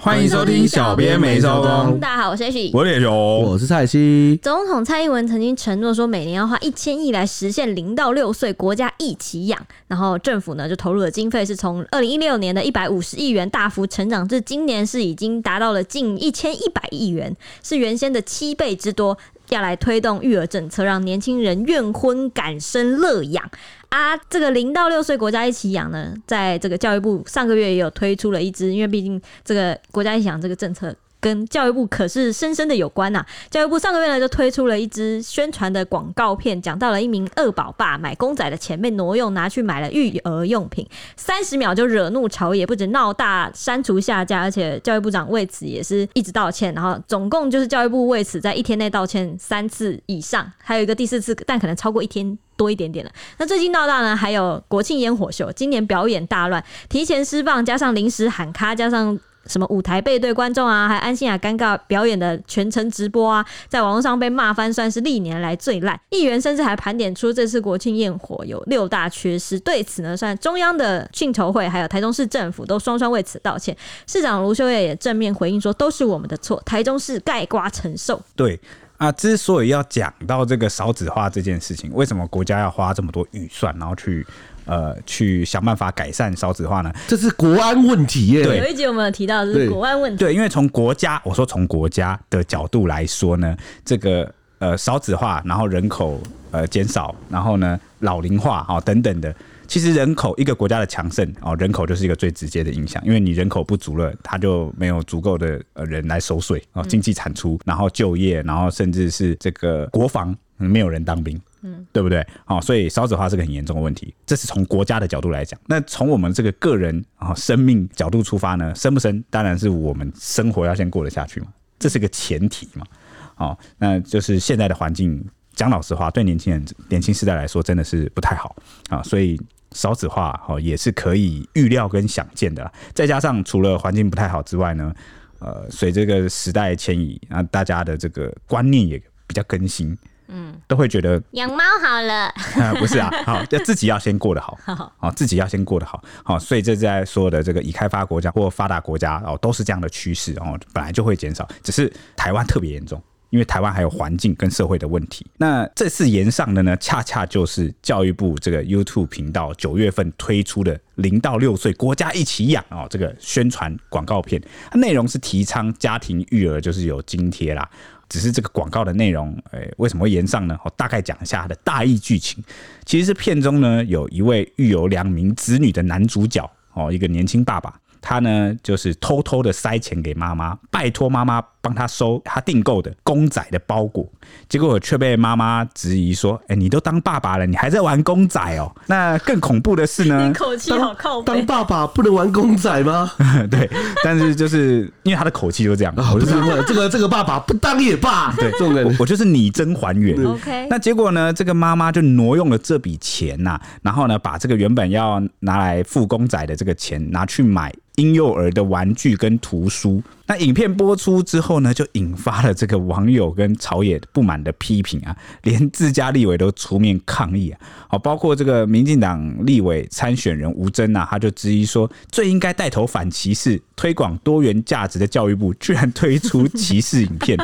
欢迎收听小编没收工。大家好，我是 H，我是熊，我是蔡西。总统蔡英文曾经承诺说，每年要花一千亿来实现零到六岁国家一起养，然后政府呢就投入的经费是从二零一六年的一百五十亿元大幅成长至今年是已经达到了近一千一百亿元，是原先的七倍之多。要来推动育儿政策，让年轻人愿婚敢生乐养啊！这个零到六岁国家一起养呢，在这个教育部上个月也有推出了一支，因为毕竟这个国家一起养这个政策。跟教育部可是深深的有关呐、教育部上个月呢就推出了一支宣传的广告片，讲到了一名二宝爸买公仔的钱被挪用，拿去买了育儿用品，三十秒就惹怒朝野，不止闹大删除下架，而且教育部长为此也是一直道歉。然后总共就是教育部为此在一天内道歉三次以上，还有一个第四次，但可能超过一天多一点点了。那最近闹大呢，还有国庆烟火秀，今年表演大乱，提前释放加上临时喊卡加上。什么舞台背对观众啊，还安心雅尴尬表演的全程直播啊，在网络上被骂翻，算是历年来最烂。议员甚至还盘点出这次国庆焰火有六大缺失，对此呢，算中央的庆筹会还有台中市政府都双双为此道歉。市长卢秀燕也正面回应说，都是我们的错，台中市盖瓜承受。对啊，之所以要讲到这个少子化这件事情，为什么国家要花这么多预算，然后去？呃，去想办法改善少子化呢？这是国安问题耶。对，有一集我们有提到这是国安问题。对，因为从国家，我说从国家的角度来说呢，这个呃少子化，然后人口呃减少，然后呢老龄化啊、哦、等等的，其实人口一个国家的强盛哦，人口就是一个最直接的影响，因为你人口不足了，他就没有足够的呃人来收税哦，经济产出，然后就业，然后甚至是这个国防，没有人当兵。嗯，对不对？好，所以少子化是个很严重的问题。这是从国家的角度来讲。那从我们这个个人啊生命角度出发呢，生不生当然是我们生活要先过得下去嘛，这是个前提嘛。好，那就是现在的环境，讲老实话，对年轻人、年轻世代来说真的是不太好啊。所以少子化哦也是可以预料跟想见的。再加上除了环境不太好之外呢，呃，随这个时代迁移啊，大家的这个观念也比较更新。嗯，都会觉得养猫好了，啊，不是啊，好，要自己要先过得好，好，自己要先过得好，好，所以这在说的这个已开发国家或发达国家哦，都是这样的趋势哦，本来就会减少，只是台湾特别严重，因为台湾还有环境跟社会的问题。那这次延上的呢，恰恰就是教育部这个 YouTube 频道九月份推出的零到六岁国家一起养哦，这个宣传广告片，内容是提倡家庭育儿，就是有津贴啦。只是这个广告的内容，诶，为什么会延上呢？我大概讲一下它的大意剧情。其实是片中呢，有一位育有两名子女的男主角，哦，一个年轻爸爸。他呢，就是偷偷的塞钱给妈妈，拜托妈妈帮他收他订购的公仔的包裹，结果却被妈妈质疑说：“哎、欸，你都当爸爸了，你还在玩公仔哦？”那更恐怖的是呢，口气好靠北。当爸爸不能玩公仔吗？对，但是就是因为他的口气就这样，我就是这个这个爸爸不当也罢。对，这种人，我就是拟真还原。OK，那结果呢，这个妈妈就挪用了这笔钱呐、啊，然后呢，把这个原本要拿来付公仔的这个钱拿去买。婴幼儿的玩具跟图书，那影片播出之后呢，就引发了这个网友跟朝野不满的批评啊，连自家立委都出面抗议啊，好，包括这个民进党立委参选人吴峥啊，他就质疑说，最应该带头反歧视、推广多元价值的教育部，居然推出歧视影片，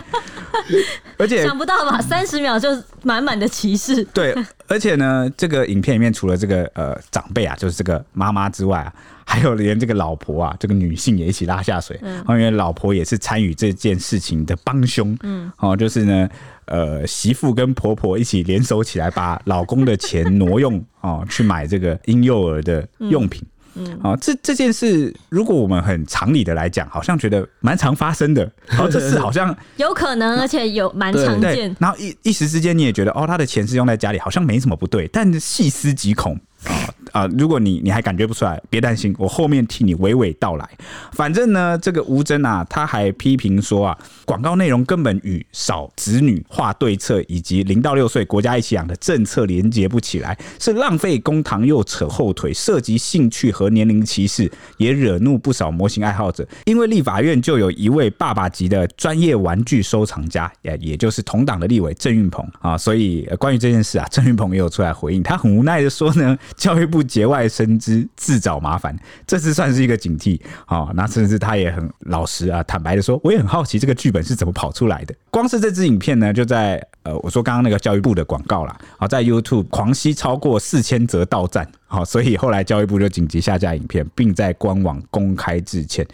而且想不到吧，三十秒就满满的歧视，对，而且呢，这个影片里面除了这个呃长辈啊，就是这个妈妈之外啊。还有连这个老婆啊，这个女性也一起拉下水，嗯，因为老婆也是参与这件事情的帮凶，嗯，哦，就是呢，呃，媳妇跟婆婆一起联手起来，把老公的钱挪用 哦，去买这个婴幼儿的用品，嗯，啊，这这件事，如果我们很常理的来讲，好像觉得蛮常发生的，然 后这事好像有可能，而且有蛮常见，然后一一时之间你也觉得，哦，他的钱是用在家里，好像没什么不对，但细思极恐。啊啊！如果你你还感觉不出来，别担心，我后面替你娓娓道来。反正呢，这个吴峥啊，他还批评说啊，广告内容根本与少子女化对策以及零到六岁国家一起养的政策连接不起来，是浪费公帑又扯后腿，涉及兴趣和年龄歧视，也惹怒不少模型爱好者。因为立法院就有一位爸爸级的专业玩具收藏家，也也就是同党的立委郑运鹏啊，所以关于这件事啊，郑运鹏也有出来回应，他很无奈的说呢。教育部节外生枝，自找麻烦。这次算是一个警惕啊。那甚至他也很老实啊，坦白的说，我也很好奇这个剧本是怎么跑出来的。光是这支影片呢，就在呃，我说刚刚那个教育部的广告啦，好，在 YouTube 狂吸超过四千则到站，好，所以后来教育部就紧急下架影片，并在官网公开致歉。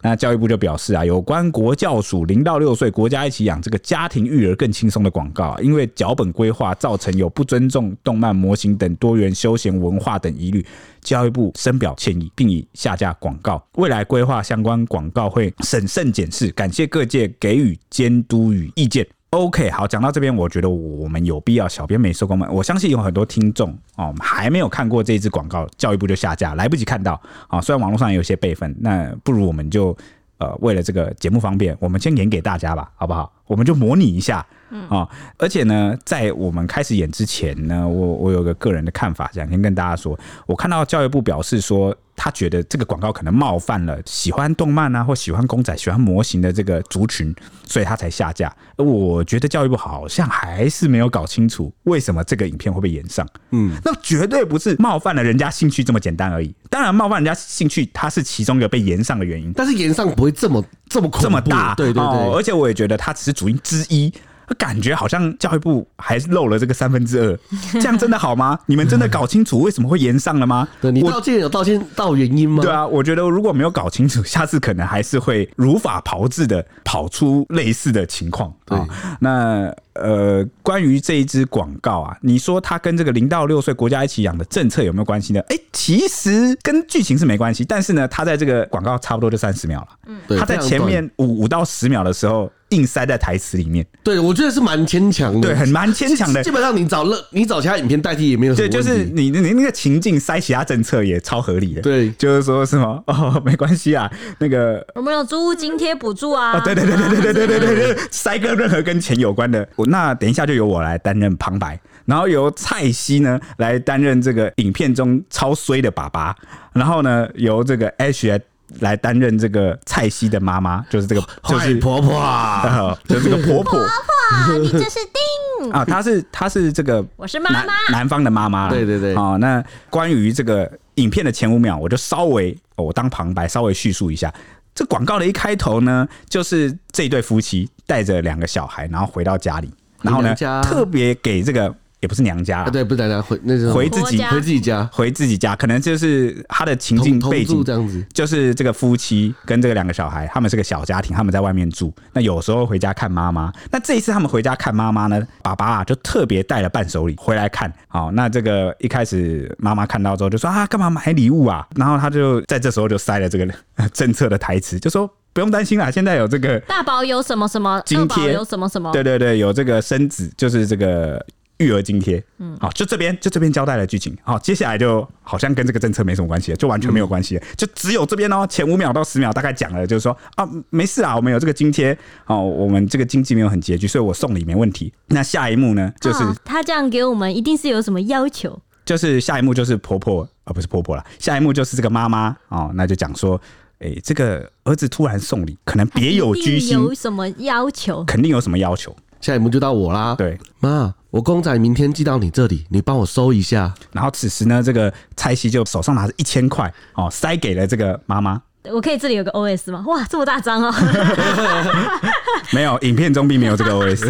那教育部就表示啊，有关国教署零到六岁国家一起养这个家庭育儿更轻松的广告啊，因为脚本规划造成有不尊重动漫模型等多元休闲文化等疑虑，教育部深表歉意，并已下架广告。未来规划相关广告会审慎检视，感谢各界给予监督与意见。OK，好，讲到这边，我觉得我们有必要，小编没收工吗？我相信有很多听众哦，还没有看过这一支广告，教育部就下架，来不及看到啊、哦。虽然网络上也有些备份，那不如我们就呃，为了这个节目方便，我们先演给大家吧，好不好？我们就模拟一下。嗯啊，而且呢，在我们开始演之前呢，我我有个个人的看法，想先跟大家说，我看到教育部表示说，他觉得这个广告可能冒犯了喜欢动漫啊或喜欢公仔、喜欢模型的这个族群，所以他才下架。而我觉得教育部好像还是没有搞清楚为什么这个影片会被延上。嗯，那绝对不是冒犯了人家兴趣这么简单而已。当然，冒犯人家兴趣，它是其中一个被延上的原因，但是延上不会这么这么这么大。对对对，哦，而且我也觉得它只是主因之一。感觉好像教育部还漏了这个三分之二，这样真的好吗？你们真的搞清楚为什么会延上了吗？对，你道歉有道歉到原因吗？对啊，我觉得如果没有搞清楚，下次可能还是会如法炮制的跑出类似的情况啊。那呃，关于这一支广告啊，你说它跟这个零到六岁国家一起养的政策有没有关系呢？哎，其实跟剧情是没关系，但是呢，它在这个广告差不多就三十秒了。嗯，它在前面五五到十秒的时候。硬塞在台词里面，对，我觉得是蛮牵强的，对，很蛮牵强的。基本上你找乐，你找其他影片代替也没有什么问题。对，就是你你那个情境塞其他政策也超合理的。对，就是说什么哦，没关系啊，那个我们有租屋津贴补助啊。对对对对对对对对对对，塞个任何跟钱有关的。我那等一下就由我来担任旁白，然后由蔡西呢来担任这个影片中超衰的爸爸，然后呢由这个 H。来担任这个蔡西的妈妈，就是这个，就是婆婆，啊，就是这个婆婆。婆婆，你这是丁 啊？她是她是这个，我是妈妈，男方的妈妈。对对对。好，那关于这个影片的前五秒，我就稍微我当旁白，稍微叙述一下。这广告的一开头呢，就是这一对夫妻带着两个小孩，然后回到家里，然后呢，特别给这个。也不是娘家啊，对，不是娘家，回那是回自己，回自己家，回自己家，可能就是他的情境背景这样子，就是这个夫妻跟这个两个小孩，他们是个小家庭，他们在外面住，那有时候回家看妈妈。那这一次他们回家看妈妈呢，爸爸啊就特别带了伴手礼回来看。好，那这个一开始妈妈看到之后就说啊，干嘛买礼物啊？然后他就在这时候就塞了这个政策的台词，就说不用担心啦，现在有这个大宝有什么什么津贴，有什么什么，对对对，有这个生子，就是这个。育儿津贴，嗯，好，就这边就这边交代了剧情，好，接下来就好像跟这个政策没什么关系了，就完全没有关系了，就只有这边哦，前五秒到十秒大概讲了，就是说啊，没事啊，我们有这个津贴，哦，我们这个经济没有很拮据，所以我送礼没问题。那下一幕呢，就是他这样给我们，一定是有什么要求。就是下一幕就是婆婆，啊，不是婆婆了，下一幕就是这个妈妈哦，那就讲说，哎，这个儿子突然送礼，可能别有居心，有什么要求？肯定有什么要求。下一幕就到我啦，对，妈。我公仔明天寄到你这里，你帮我收一下。然后此时呢，这个蔡西就手上拿着一千块哦，塞给了这个妈妈。我可以这里有个 OS 吗？哇，这么大张哦！没有，影片中并没有这个 OS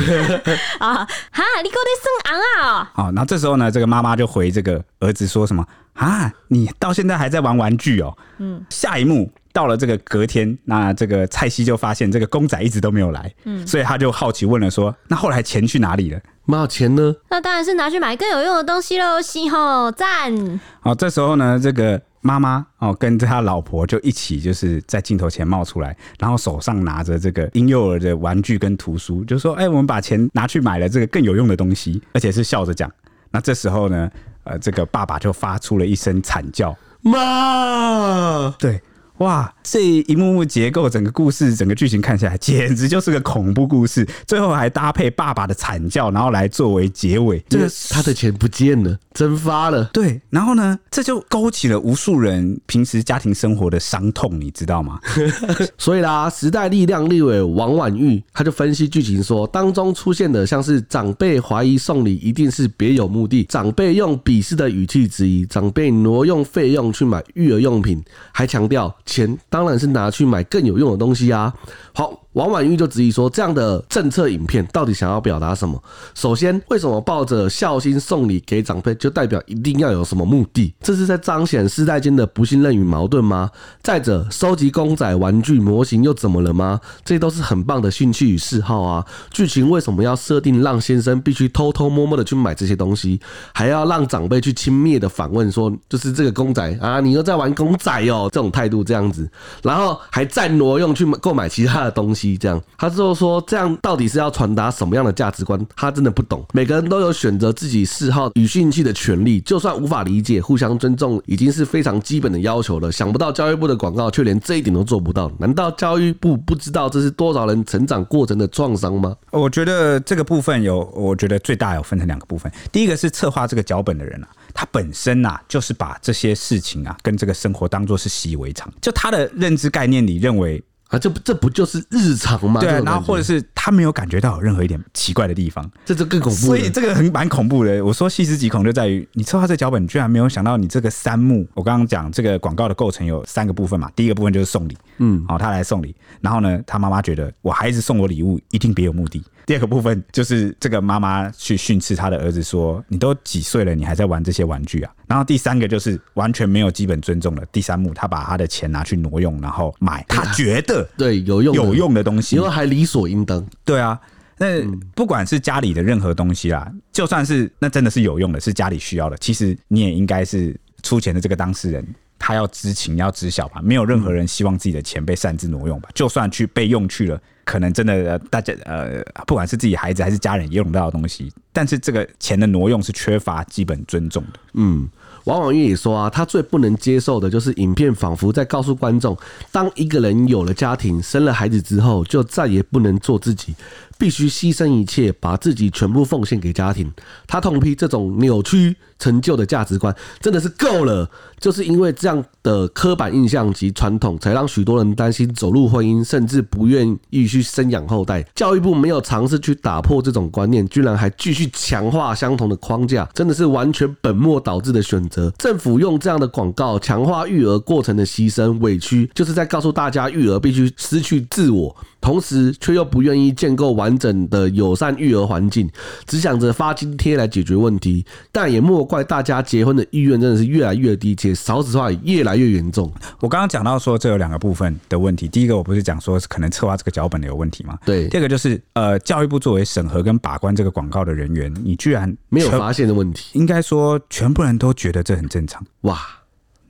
啊。哈，你给我得生昂啊！好，那这时候呢，这个妈妈就回这个儿子说什么啊？你到现在还在玩玩具哦？嗯。下一幕到了这个隔天，那这个蔡西就发现这个公仔一直都没有来，嗯，所以他就好奇问了说：那后来钱去哪里了？妈，钱呢？那当然是拿去买更有用的东西喽！西吼赞。好，这时候呢，这个妈妈哦，跟着他老婆就一起，就是在镜头前冒出来，然后手上拿着这个婴幼儿的玩具跟图书，就说：“哎、欸，我们把钱拿去买了这个更有用的东西。”而且是笑着讲。那这时候呢，呃，这个爸爸就发出了一声惨叫：“妈！”对。哇，这一幕幕结构，整个故事，整个剧情看起来简直就是个恐怖故事。最后还搭配爸爸的惨叫，然后来作为结尾。这个他的钱不见了，蒸发了。对，然后呢，这就勾起了无数人平时家庭生活的伤痛，你知道吗？所以啦，时代力量立委王婉玉他就分析剧情说，当中出现的像是长辈怀疑送礼一定是别有目的，长辈用鄙视的语气质疑，长辈挪用费用去买育儿用品，还强调钱当然是拿去买更有用的东西啊。好。王婉玉就质疑说：“这样的政策影片到底想要表达什么？首先，为什么抱着孝心送礼给长辈，就代表一定要有什么目的？这是在彰显世代间的不信任与矛盾吗？再者，收集公仔、玩具、模型又怎么了吗？这都是很棒的兴趣与嗜好啊！剧情为什么要设定让先生必须偷偷摸摸的去买这些东西，还要让长辈去轻蔑的反问说：就是这个公仔啊，你又在玩公仔哦？这种态度这样子，然后还再挪用去购买其他的东西。”这样，他之后说，这样到底是要传达什么样的价值观？他真的不懂。每个人都有选择自己嗜好与兴趣的权利，就算无法理解，互相尊重已经是非常基本的要求了。想不到教育部的广告却连这一点都做不到，难道教育部不知道这是多少人成长过程的创伤吗？我觉得这个部分有，我觉得最大有分成两个部分。第一个是策划这个脚本的人啊，他本身啊就是把这些事情啊跟这个生活当做是习以为常，就他的认知概念里认为。啊，这不这不就是日常吗？对啊，然后或者是他没有感觉到有任何一点奇怪的地方，这就更恐怖。所以这个很蛮恐怖的。我说细思极恐就在于，你策划这脚本，你居然没有想到你这个三幕。我刚刚讲这个广告的构成有三个部分嘛，第一个部分就是送礼，嗯，好，他来送礼，然后呢，他妈妈觉得我孩子送我礼物一定别有目的。第二个部分就是这个妈妈去训斥他的儿子说：“你都几岁了，你还在玩这些玩具啊？”然后第三个就是完全没有基本尊重了。第三幕，他把他的钱拿去挪用，然后买他觉得对有用有用的东西，因为还理所应当。对啊，那不管是家里的任何东西啦，就算是那真的是有用的，是家里需要的，其实你也应该是出钱的这个当事人。他要知情，要知晓吧？没有任何人希望自己的钱被擅自挪用吧？就算去被用去了，可能真的大家呃，不管是自己孩子还是家人也用到的东西，但是这个钱的挪用是缺乏基本尊重的。嗯。王婉玉也说啊，他最不能接受的就是影片仿佛在告诉观众，当一个人有了家庭、生了孩子之后，就再也不能做自己，必须牺牲一切，把自己全部奉献给家庭。他痛批这种扭曲陈旧的价值观，真的是够了。就是因为这样的刻板印象及传统，才让许多人担心走入婚姻，甚至不愿意去生养后代。教育部没有尝试去打破这种观念，居然还继续强化相同的框架，真的是完全本末倒置的选择。政府用这样的广告强化育儿过程的牺牲委屈，就是在告诉大家育儿必须失去自我，同时却又不愿意建构完整的友善育儿环境，只想着发津贴来解决问题。但也莫怪大家结婚的意愿真的是越来越低，且少子化也越来越严重。我刚刚讲到说，这有两个部分的问题，第一个我不是讲说可能策划这个脚本的有问题吗？对。第二个就是呃，教育部作为审核跟把关这个广告的人员，你居然没有发现的问题，应该说全部人都觉得这很正常哇，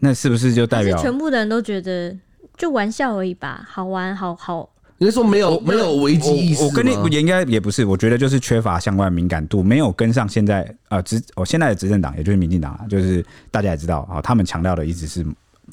那是不是就代表全部的人都觉得就玩笑而已吧？好玩，好好。你说没有没有危机意识？我跟你也应该也不是，我觉得就是缺乏相关敏感度，没有跟上现在啊执我现在的执政党，也就是民进党啊，就是大家也知道啊，他们强调的一直是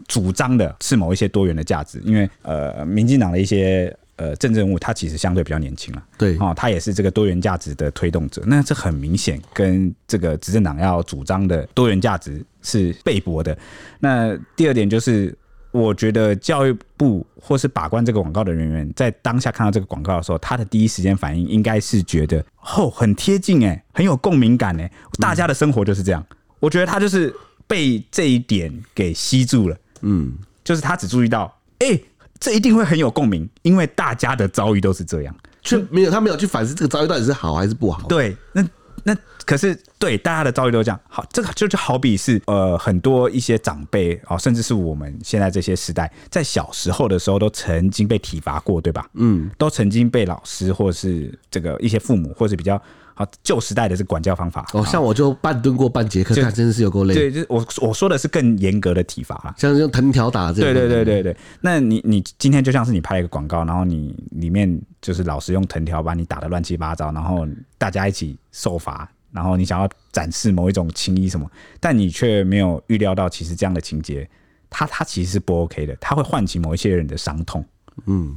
主张的是某一些多元的价值，因为呃，民进党的一些。呃，政治人物他其实相对比较年轻了，对，哦，他也是这个多元价值的推动者，那这很明显跟这个执政党要主张的多元价值是背驳的。那第二点就是，我觉得教育部或是把关这个广告的人员，在当下看到这个广告的时候，他的第一时间反应应该是觉得，哦，很贴近哎，很有共鸣感哎，大家的生活就是这样。我觉得他就是被这一点给吸住了，嗯，就是他只注意到，哎。这一定会很有共鸣，因为大家的遭遇都是这样，却没有他没有去反思这个遭遇到底是好还是不好。对，那那可是对大家的遭遇都这样。好，这个就就好比是呃很多一些长辈啊，甚至是我们现在这些时代，在小时候的时候都曾经被体罚过，对吧？嗯，都曾经被老师或是这个一些父母或是比较。好，旧时代的这个管教方法，哦，像我就半蹲过半节课，看真的是有够累。对，就是我我说的是更严格的体罚啦，像用藤条打这样。对对对对对。那你你今天就像是你拍了一个广告，然后你里面就是老师用藤条把你打的乱七八糟，然后大家一起受罚，然后你想要展示某一种情谊什么，但你却没有预料到，其实这样的情节，它它其实是不 OK 的，它会唤起某一些人的伤痛。嗯。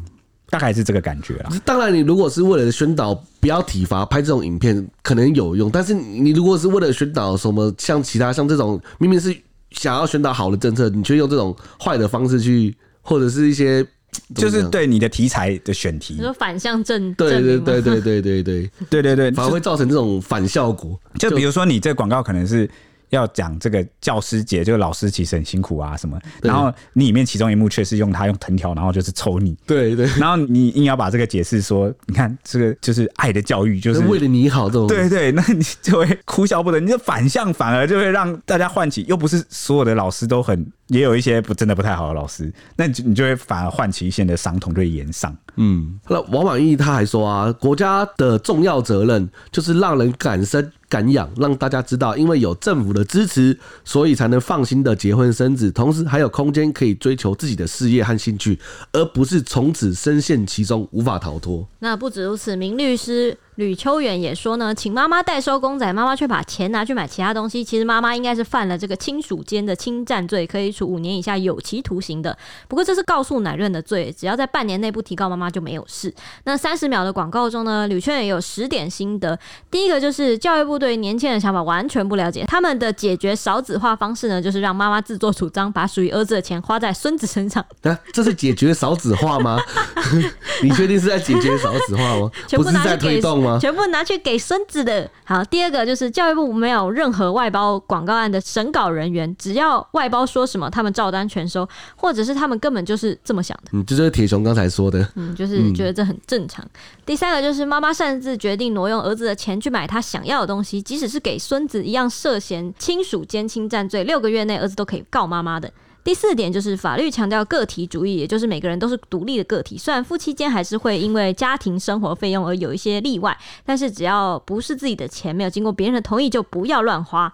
大概是这个感觉啊。当然，你如果是为了宣导不要体罚，拍这种影片可能有用。但是你如果是为了宣导什么，像其他像这种明明是想要宣导好的政策，你却用这种坏的方式去，或者是一些就是对你的题材的选题，你说反向正对对对对对对对对 对对，反而会造成这种反效果。就比如说你这个广告可能是。要讲这个教师节，这个老师其实很辛苦啊，什么？然后你里面其中一幕却是用他用藤条，然后就是抽你，对对。然后你硬要把这个解释说，你看这个就是爱的教育，就是为了你好这种。对对，那你就会哭笑不得，你就反向反而就会让大家唤起，又不是所有的老师都很，也有一些不真的不太好的老师，那你就你就会反而唤起一些的伤痛，就会延上。嗯，那王满意他还说啊，国家的重要责任就是让人感生感养，让大家知道，因为有政府的支持，所以才能放心的结婚生子，同时还有空间可以追求自己的事业和兴趣，而不是从此深陷其中无法逃脱。那不止如此，名律师。吕秋远也说呢，请妈妈代收公仔，妈妈却把钱拿去买其他东西。其实妈妈应该是犯了这个亲属间的侵占罪，可以处五年以下有期徒刑的。不过这是告诉乃润的罪，只要在半年内不提告妈妈就没有事。那三十秒的广告中呢，吕秋远也有十点心得。第一个就是教育部对年轻人的想法完全不了解，他们的解决少子化方式呢，就是让妈妈自作主张，把属于儿子的钱花在孙子身上。啊，这是解决少子化吗？你确定是在解决少子化吗？不是在推动吗？全部拿去给孙子的。好，第二个就是教育部没有任何外包广告案的审稿人员，只要外包说什么，他们照单全收，或者是他们根本就是这么想的。嗯，这就是铁雄刚才说的。嗯，就是觉得这很正常。嗯、第三个就是妈妈擅自决定挪用儿子的钱去买他想要的东西，即使是给孙子一样涉嫌亲属间侵占罪，六个月内儿子都可以告妈妈的。第四点就是法律强调个体主义，也就是每个人都是独立的个体。虽然夫妻间还是会因为家庭生活费用而有一些例外，但是只要不是自己的钱，没有经过别人的同意，就不要乱花。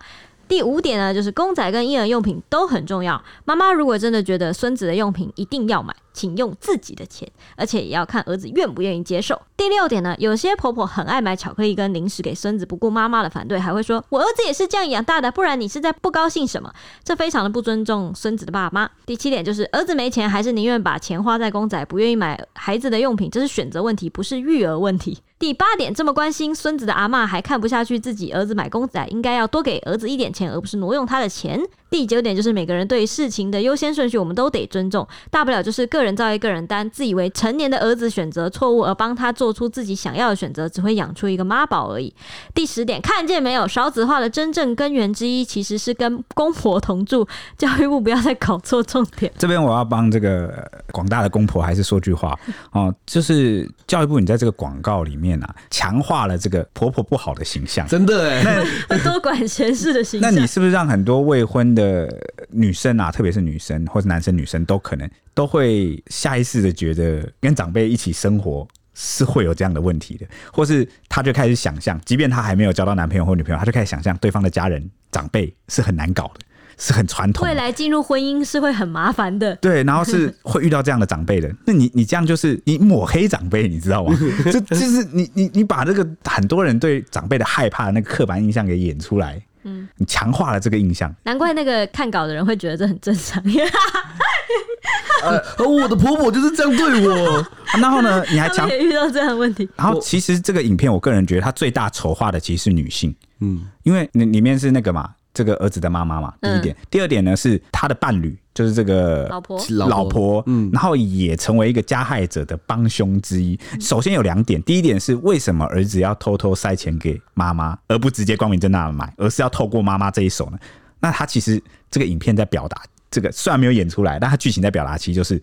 第五点呢，就是公仔跟婴儿用品都很重要。妈妈如果真的觉得孙子的用品一定要买，请用自己的钱，而且也要看儿子愿不愿意接受。第六点呢，有些婆婆很爱买巧克力跟零食给孙子，不顾妈妈的反对，还会说：“我儿子也是这样养大的，不然你是在不高兴什么？”这非常的不尊重孙子的爸妈。第七点就是儿子没钱，还是宁愿把钱花在公仔，不愿意买孩子的用品，这是选择问题，不是育儿问题。第八点，这么关心孙子的阿嬷还看不下去自己儿子买公仔，应该要多给儿子一点钱，而不是挪用他的钱。第九点就是每个人对事情的优先顺序，我们都得尊重。大不了就是个人造业，个人担。自以为成年的儿子选择错误，而帮他做出自己想要的选择，只会养出一个妈宝而已。第十点，看见没有？少子化的真正根源之一，其实是跟公婆同住。教育部不要再搞错重点。这边我要帮这个广大的公婆还是说句话 哦，就是教育部你在这个广告里面啊，强化了这个婆婆不好的形象，真的哎，那 多管闲事的形象。那你是不是让很多未婚的？呃，女生啊，特别是女生或者男生、女生都可能都会下意识的觉得跟长辈一起生活是会有这样的问题的，或是他就开始想象，即便他还没有交到男朋友或女朋友，他就开始想象对方的家人长辈是很难搞的，是很传统，未来进入婚姻是会很麻烦的。对，然后是会遇到这样的长辈的。那你你这样就是你抹黑长辈，你知道吗？就就是你你你把这个很多人对长辈的害怕的那个刻板印象给演出来。嗯，你强化了这个印象，难怪那个看稿的人会觉得这很正常。呃，我的婆婆就是这样对我。然后呢，你还强也遇到这样的问题。然后其实这个影片，我个人觉得它最大丑化的其实是女性。嗯，因为里里面是那个嘛。这个儿子的妈妈嘛，第一点，嗯、第二点呢是他的伴侣，就是这个老婆，老婆，嗯，然后也成为一个加害者的帮凶之一。嗯、首先有两点，第一点是为什么儿子要偷偷塞钱给妈妈，而不直接光明正大的买，而是要透过妈妈这一手呢？那他其实这个影片在表达这个，虽然没有演出来，但他剧情在表达，其实就是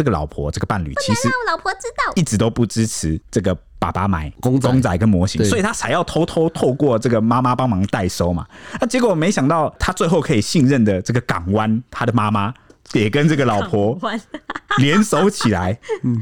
这个老婆，这个伴侣，其实让老婆知道，一直都不支持这个。爸爸买公公仔跟模型，所以他才要偷偷透过这个妈妈帮忙代收嘛。那结果没想到，他最后可以信任的这个港湾，他的妈妈也跟这个老婆 联手起来，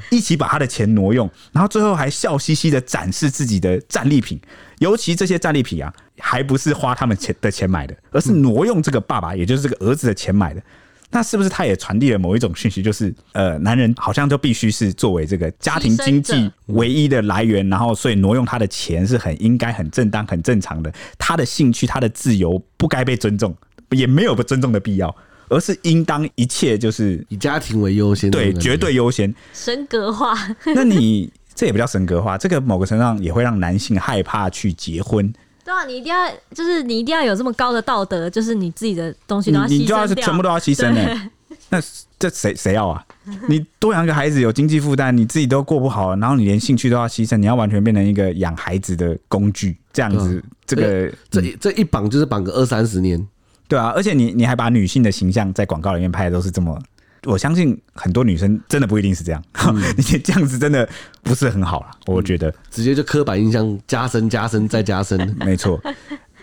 一起把他的钱挪用，然后最后还笑嘻嘻的展示自己的战利品。尤其这些战利品啊，还不是花他们钱的钱买的，而是挪用这个爸爸，也就是这个儿子的钱买的。那是不是他也传递了某一种讯息，就是呃，男人好像就必须是作为这个家庭经济唯一的来源，然后所以挪用他的钱是很应该、很正当、很正常的。他的兴趣、他的自由不该被尊重，也没有不尊重的必要。而是应当一切就是以家庭为优先，对，绝对优先。神格化，那你这也不叫神格化，这个某个程度上也会让男性害怕去结婚。对啊，你一定要，就是你一定要有这么高的道德，就是你自己的东西都要牺牲掉，你就要是全部都要牺牲的。那这谁谁要啊？你多养个孩子有经济负担，你自己都过不好，然后你连兴趣都要牺牲，你要完全变成一个养孩子的工具，这样子，这个这这一绑就是绑个二三十年，对啊，而且你你还把女性的形象在广告里面拍的都是这么，我相信很多女生真的不一定是这样，嗯、你这样子真的不是很好了，我觉得、嗯、直接就刻板印象加深加深再加深，没错。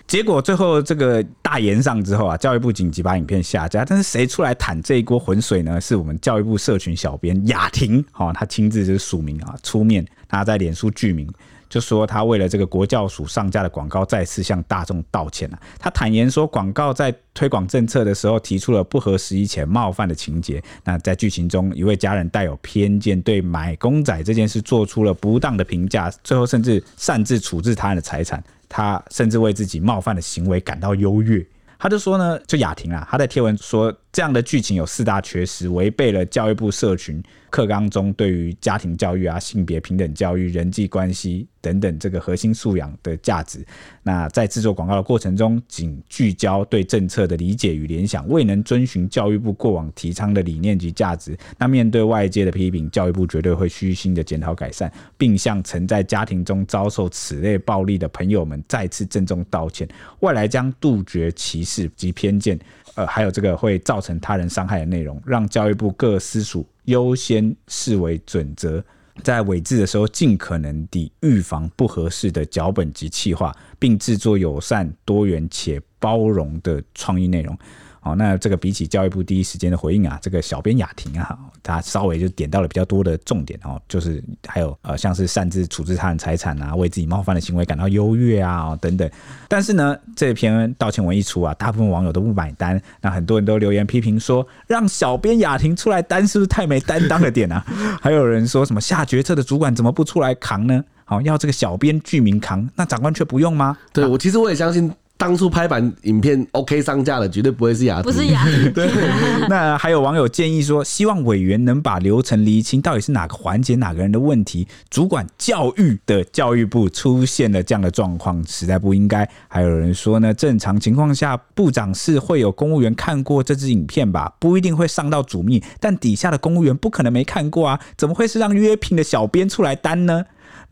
结果最后这个大炎上之后啊，教育部紧急把影片下架。但是谁出来淌这一锅浑水呢？是我们教育部社群小编雅婷，好，他亲自就是署名啊，出面，他在脸书具名。就说他为了这个国教署上架的广告，再次向大众道歉了。他坦言说，广告在推广政策的时候提出了不合时宜且冒犯的情节。那在剧情中，一位家人带有偏见，对买公仔这件事做出了不当的评价，最后甚至擅自处置他人的财产。他甚至为自己冒犯的行为感到优越。他就说呢，就雅婷啊，他在贴文说，这样的剧情有四大缺失，违背了教育部社群课纲中对于家庭教育啊、性别平等教育、人际关系等等这个核心素养的价值。那在制作广告的过程中，仅聚焦对政策的理解与联想，未能遵循教育部过往提倡的理念及价值。那面对外界的批评，教育部绝对会虚心的检讨改善，并向曾在家庭中遭受此类暴力的朋友们再次郑重道歉。未来将杜绝歧视及偏见。呃，还有这个会造成他人伤害的内容，让教育部各司署优先视为准则，在委制的时候尽可能地预防不合适的脚本及企划，并制作友善、多元且包容的创意内容。哦，那这个比起教育部第一时间的回应啊，这个小编雅婷啊，他稍微就点到了比较多的重点哦，就是还有呃，像是擅自处置他人财产啊，为自己冒犯的行为感到优越啊等等。但是呢，这篇道歉文一出啊，大部分网友都不买单，那很多人都留言批评说，让小编雅婷出来担是不是太没担当了点啊？还有人说什么下决策的主管怎么不出来扛呢？好，要这个小编具名扛，那长官却不用吗？对，我其实我也相信。当初拍板影片 OK 上架的，绝对不会是雅婷，不是雅婷。对，那还有网友建议说，希望委员能把流程厘清，到底是哪个环节哪个人的问题。主管教育的教育部出现了这样的状况，实在不应该。还有人说呢，正常情况下，部长是会有公务员看过这支影片吧？不一定会上到主秘，但底下的公务员不可能没看过啊？怎么会是让约聘的小编出来担呢？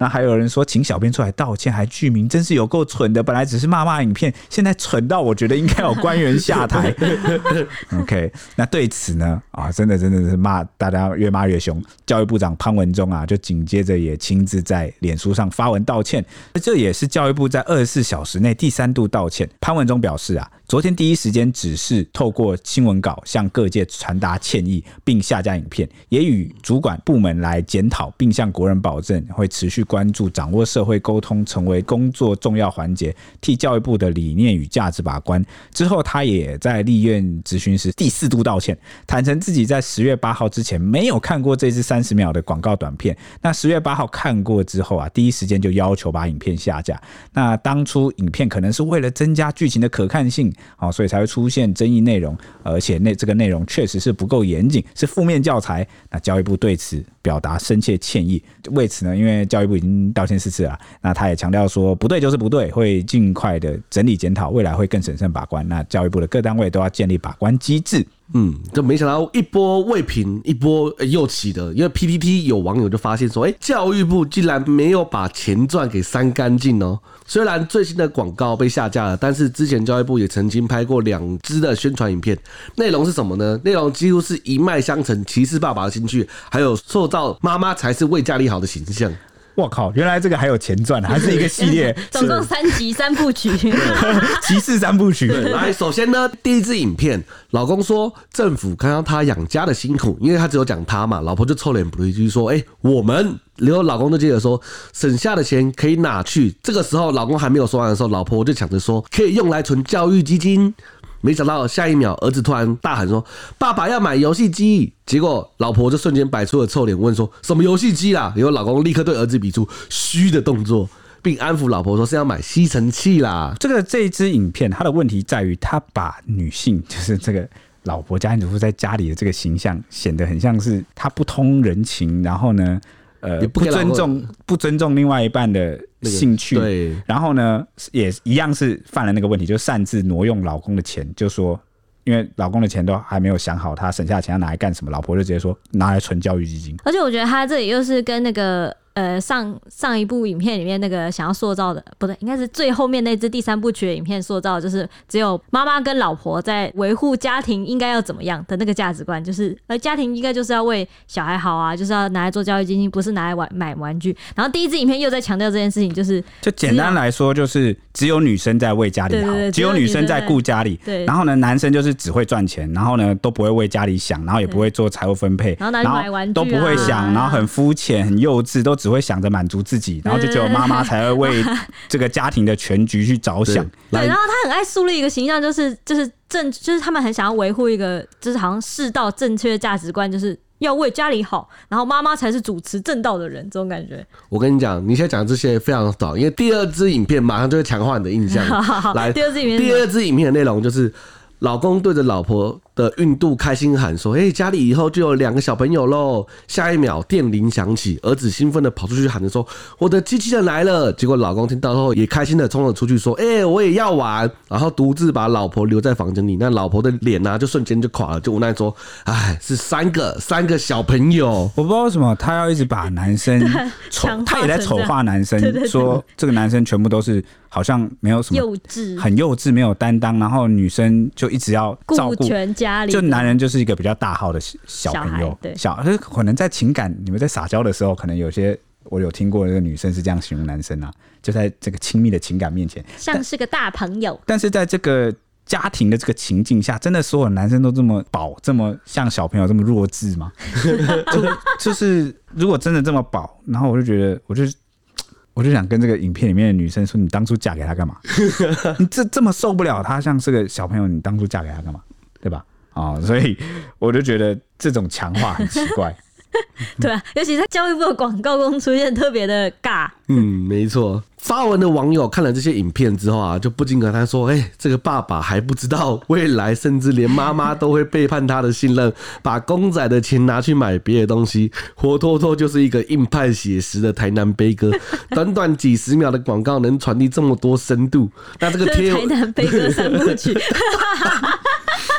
那还有人说，请小编出来道歉，还具名，真是有够蠢的。本来只是骂骂影片，现在蠢到我觉得应该有官员下台。OK，那对此呢，啊，真的真的是骂大家越骂越凶。教育部长潘文忠啊，就紧接着也亲自在脸书上发文道歉。这也是教育部在二十四小时内第三度道歉。潘文忠表示啊。昨天第一时间只是透过新闻稿向各界传达歉意，并下架影片，也与主管部门来检讨，并向国人保证会持续关注、掌握社会沟通，成为工作重要环节，替教育部的理念与价值把关。之后，他也在立院质询时第四度道歉，坦承自己在十月八号之前没有看过这支三十秒的广告短片。那十月八号看过之后啊，第一时间就要求把影片下架。那当初影片可能是为了增加剧情的可看性。好，所以才会出现争议内容，而且那这个内容确实是不够严谨，是负面教材。那教育部对此表达深切歉意。为此呢，因为教育部已经道歉四次了，那他也强调说不对就是不对，会尽快的整理检讨，未来会更审慎把关。那教育部的各单位都要建立把关机制。嗯，就没想到一波未平，一波又起的。因为 PPT 有网友就发现说，哎，教育部竟然没有把前传给删干净哦。虽然最新的广告被下架了，但是之前教育部也曾经拍过两支的宣传影片，内容是什么呢？内容几乎是一脉相承，歧视爸爸的兴趣，还有塑造妈妈才是为家里好的形象。我靠！原来这个还有前传，还是一个系列，总共三集三部曲，歧视三部曲。来，首先呢，第一支影片，老公说政府看到他养家的辛苦，因为他只有讲他嘛，老婆就臭脸补了一句说：“哎，我们。”然后老公就接着说：“省下的钱可以拿去。”这个时候，老公还没有说完的时候，老婆就抢着说：“可以用来存教育基金。”没想到下一秒，儿子突然大喊说：“爸爸要买游戏机！”结果老婆就瞬间摆出了臭脸，问说：“什么游戏机啦？”然后老公立刻对儿子比出嘘的动作，并安抚老婆说：“是要买吸尘器啦。”这个这一支影片，它的问题在于，他把女性就是这个老婆家庭主妇在家里的这个形象显得很像是她不通人情，然后呢，呃，不也不尊重不尊重另外一半的兴趣，对，然后呢，也一样是犯了那个问题，就擅自挪用老公的钱，就说因为老公的钱都还没有想好，他省下钱要拿来干什么，老婆就直接说拿来存教育基金。而且我觉得他这里又是跟那个。呃，上上一部影片里面那个想要塑造的，不对，应该是最后面那支第三部曲的影片塑造，就是只有妈妈跟老婆在维护家庭应该要怎么样的那个价值观，就是而家庭应该就是要为小孩好啊，就是要拿来做教育基金，不是拿来玩买玩具。然后第一支影片又在强调这件事情，就是就简单来说，就是只有女生在为家里好，只有女生在顾家里，对，然后呢，男生就是只会赚钱，然后呢都不会为家里想，然后也不会做财务分配，然后拿去买玩具、啊、都不会想，然后很肤浅、很幼稚，都只会想着满足。自己，然后就只有妈妈才会为这个家庭的全局去着想。对，然后他很爱树立一个形象，就是就是正，就是他们很想要维护一个，就是好像世道正确的价值观，就是要为家里好，然后妈妈才是主持正道的人，这种感觉。我跟你讲，你现在讲这些非常早，因为第二支影片马上就会强化你的印象。好好好，来，第二支影片，第二支影片的内容就是老公对着老婆的孕肚开心喊说：“哎、欸，家里以后就有两个小朋友喽！”下一秒电铃响起，儿子兴奋的跑出去喊着说：“我的机器人来了！”结果老公听到后也开心的冲了出去说：“哎、欸，我也要玩！”然后独自把老婆留在房间里，那老婆的脸呢、啊、就瞬间就垮了，就无奈说：“哎，是三个三个小朋友。”我不知道为什么他要一直把男生丑，他也在丑化男生，说这个男生全部都是好像没有什么幼稚，很幼稚，没有担当，然后女生就一直要照顾全家里，就男人。就是一个比较大号的小朋友，对，小就是可能在情感你们在撒娇的时候，可能有些我有听过，那个女生是这样形容男生啊，就在这个亲密的情感面前，像是个大朋友。但是在这个家庭的这个情境下，真的所有男生都这么宝，这么像小朋友这么弱智吗？就就是如果真的这么宝，然后我就觉得，我就我就想跟这个影片里面的女生说，你当初嫁给他干嘛？你这这么受不了他像是个小朋友，你当初嫁给他干嘛？对吧？啊、哦，所以我就觉得这种强化很奇怪。对啊，尤其在教育部的广告中出现，特别的尬。嗯，没错。发文的网友看了这些影片之后啊，就不禁感叹说：“哎、欸，这个爸爸还不知道未来，甚至连妈妈都会背叛他的信任，把公仔的钱拿去买别的东西，活脱脱就是一个硬派写实的台南悲歌。短短几十秒的广告能传递这么多深度，那这个贴台南悲歌三部曲。”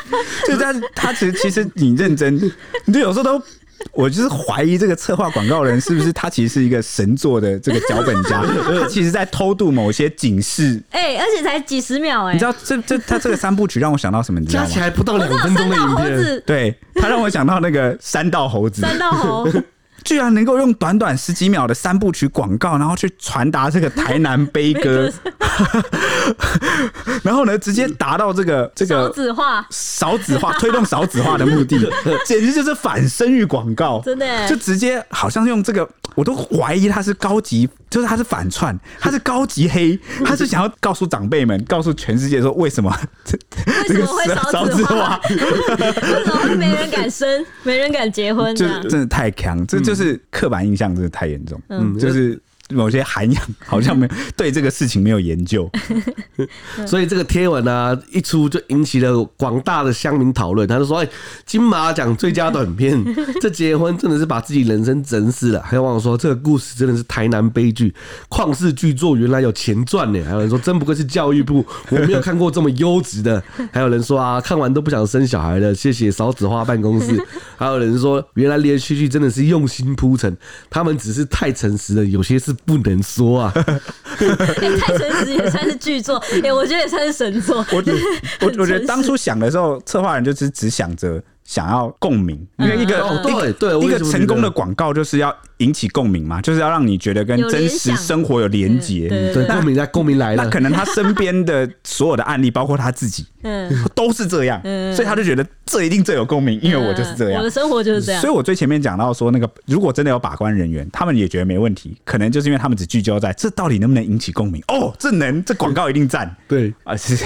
就他，他其实其实你认真，你就有时候都，我就是怀疑这个策划广告人是不是他其实是一个神作的这个脚本家，他其实在偷渡某些警示。哎，而且才几十秒哎，你知道这这他这个三部曲让我想到什么？你知道吗？加起来不到两分钟的影片，对，他让我想到那个三道猴子，三道猴。居然能够用短短十几秒的三部曲广告，然后去传达这个台南悲歌，然后呢，直接达到这个这个少子化、少子化 推动少子化的目的，简直就是反生育广告，真的，就直接好像用这个，我都怀疑他是高级，就是他是反串，他是高级黑，他是想要告诉长辈们，告诉全世界说为什么这为什么会少子化，为什么会没人敢生，没人敢结婚，就真的太强，这就。是刻板印象真的太严重，嗯，就是某些涵养好像没有对这个事情没有研究，所以这个贴文呢、啊、一出就引起了广大的乡民讨论。他就说：“哎，金马奖最佳短片，这结婚真的是把自己人生整死了。”还有网友说：“这个故事真的是台南悲剧，旷世巨作，原来有钱赚呢。”还有人说：“真不愧是教育部，我没有看过这么优质的。”还有人说：“啊，看完都不想生小孩了。”谢谢少子化办公室。还有人说：“原来连续剧真的是用心铺陈，他们只是太诚实了，有些是。”不能说啊、欸，太诚实也算是剧作，哎、欸，我觉得也算是神作。我我 我觉得当初想的时候，策划人就是只想着想要共鸣，因为一个、嗯、对对一个成功的广告就是要。引起共鸣嘛，就是要让你觉得跟真实生活有连结。对，共鸣在共鸣来了。那可能他身边的所有的案例，包括他自己，嗯，都是这样，嗯，所以他就觉得这一定最有共鸣，因为我就是这样，我的生活就是这样。所以我最前面讲到说，那个如果真的有把关人员，他们也觉得没问题，可能就是因为他们只聚焦在这到底能不能引起共鸣。哦，这能，这广告一定赞。对啊，是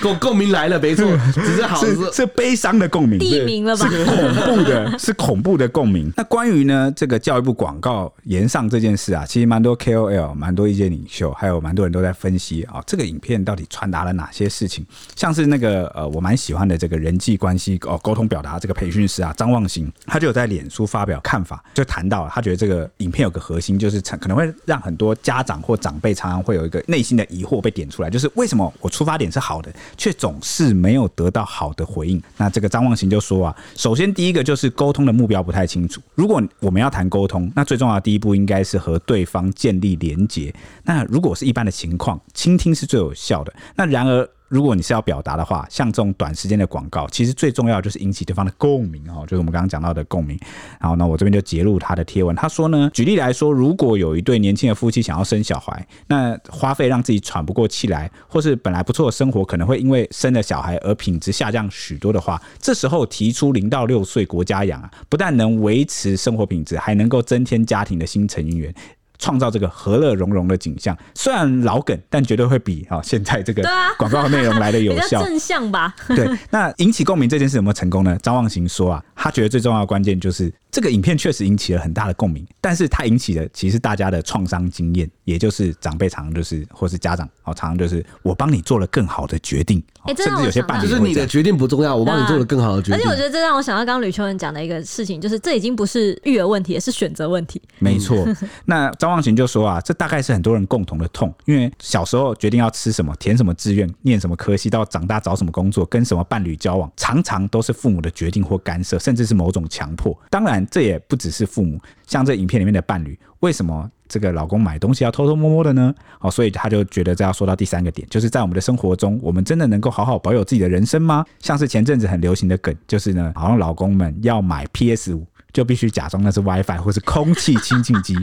共 共鸣来了，没错，只是好是是悲伤的共鸣，地名了吧？是恐怖的，是恐怖的共鸣。那关于呢这个教育部广广告延上这件事啊，其实蛮多 KOL、蛮多意见领袖，还有蛮多人都在分析啊、哦，这个影片到底传达了哪些事情？像是那个呃，我蛮喜欢的这个人际关系哦，沟通表达这个培训师啊，张望行，他就有在脸书发表看法，就谈到他觉得这个影片有个核心，就是可能会让很多家长或长辈常常会有一个内心的疑惑被点出来，就是为什么我出发点是好的，却总是没有得到好的回应？那这个张望行就说啊，首先第一个就是沟通的目标不太清楚，如果我们要谈沟通，那最重要的第一步应该是和对方建立连结。那如果是一般的情况，倾听是最有效的。那然而，如果你是要表达的话，像这种短时间的广告，其实最重要就是引起对方的共鸣哦，就是我们刚刚讲到的共鸣。然后呢，我这边就截录他的贴文，他说呢，举例来说，如果有一对年轻的夫妻想要生小孩，那花费让自己喘不过气来，或是本来不错的生活可能会因为生了小孩而品质下降许多的话，这时候提出零到六岁国家养啊，不但能维持生活品质，还能够增添家庭的新成员。创造这个和乐融融的景象，虽然老梗，但绝对会比啊现在这个广告内容来的有效，正向吧？对，那引起共鸣这件事有没有成功呢？张望行说啊，他觉得最重要的关键就是。这个影片确实引起了很大的共鸣，但是它引起的其实大家的创伤经验，也就是长辈常常就是，或是家长哦，常常就是我帮你做了更好的决定，甚至有些伴侣就是你的决定不重要，我帮你做了更好的决定。而且我觉得这让我想到刚刚吕秋文讲的一个事情，就是这已经不是育儿问题，也是选择问题。没错，那张忘形就说啊，这大概是很多人共同的痛，因为小时候决定要吃什么、填什么志愿、念什么科系，到长大找什么工作、跟什么伴侣交往，常常都是父母的决定或干涉，甚至是某种强迫。当然。这也不只是父母，像这影片里面的伴侣，为什么这个老公买东西要偷偷摸摸的呢？哦，所以他就觉得这要说到第三个点，就是在我们的生活中，我们真的能够好好保有自己的人生吗？像是前阵子很流行的梗，就是呢，好像老公们要买 PS 五，就必须假装那是 WiFi 或是空气清净机，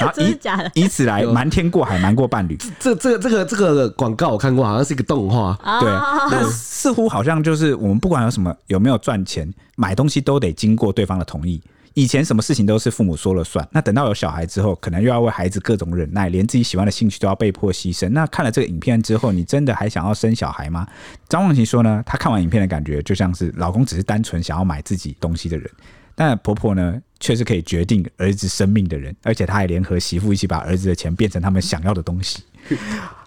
然后 以以此来瞒天过海，瞒过伴侣。这这个这个这个广告我看过，好像是一个动画，对，那似乎好像就是我们不管有什么有没有赚钱，买东西都得经过对方的同意。以前什么事情都是父母说了算，那等到有小孩之后，可能又要为孩子各种忍耐，连自己喜欢的兴趣都要被迫牺牲。那看了这个影片之后，你真的还想要生小孩吗？张望琪说呢，她看完影片的感觉就像是老公只是单纯想要买自己东西的人，但婆婆呢却是可以决定儿子生命的人，而且他还联合媳妇一起把儿子的钱变成他们想要的东西。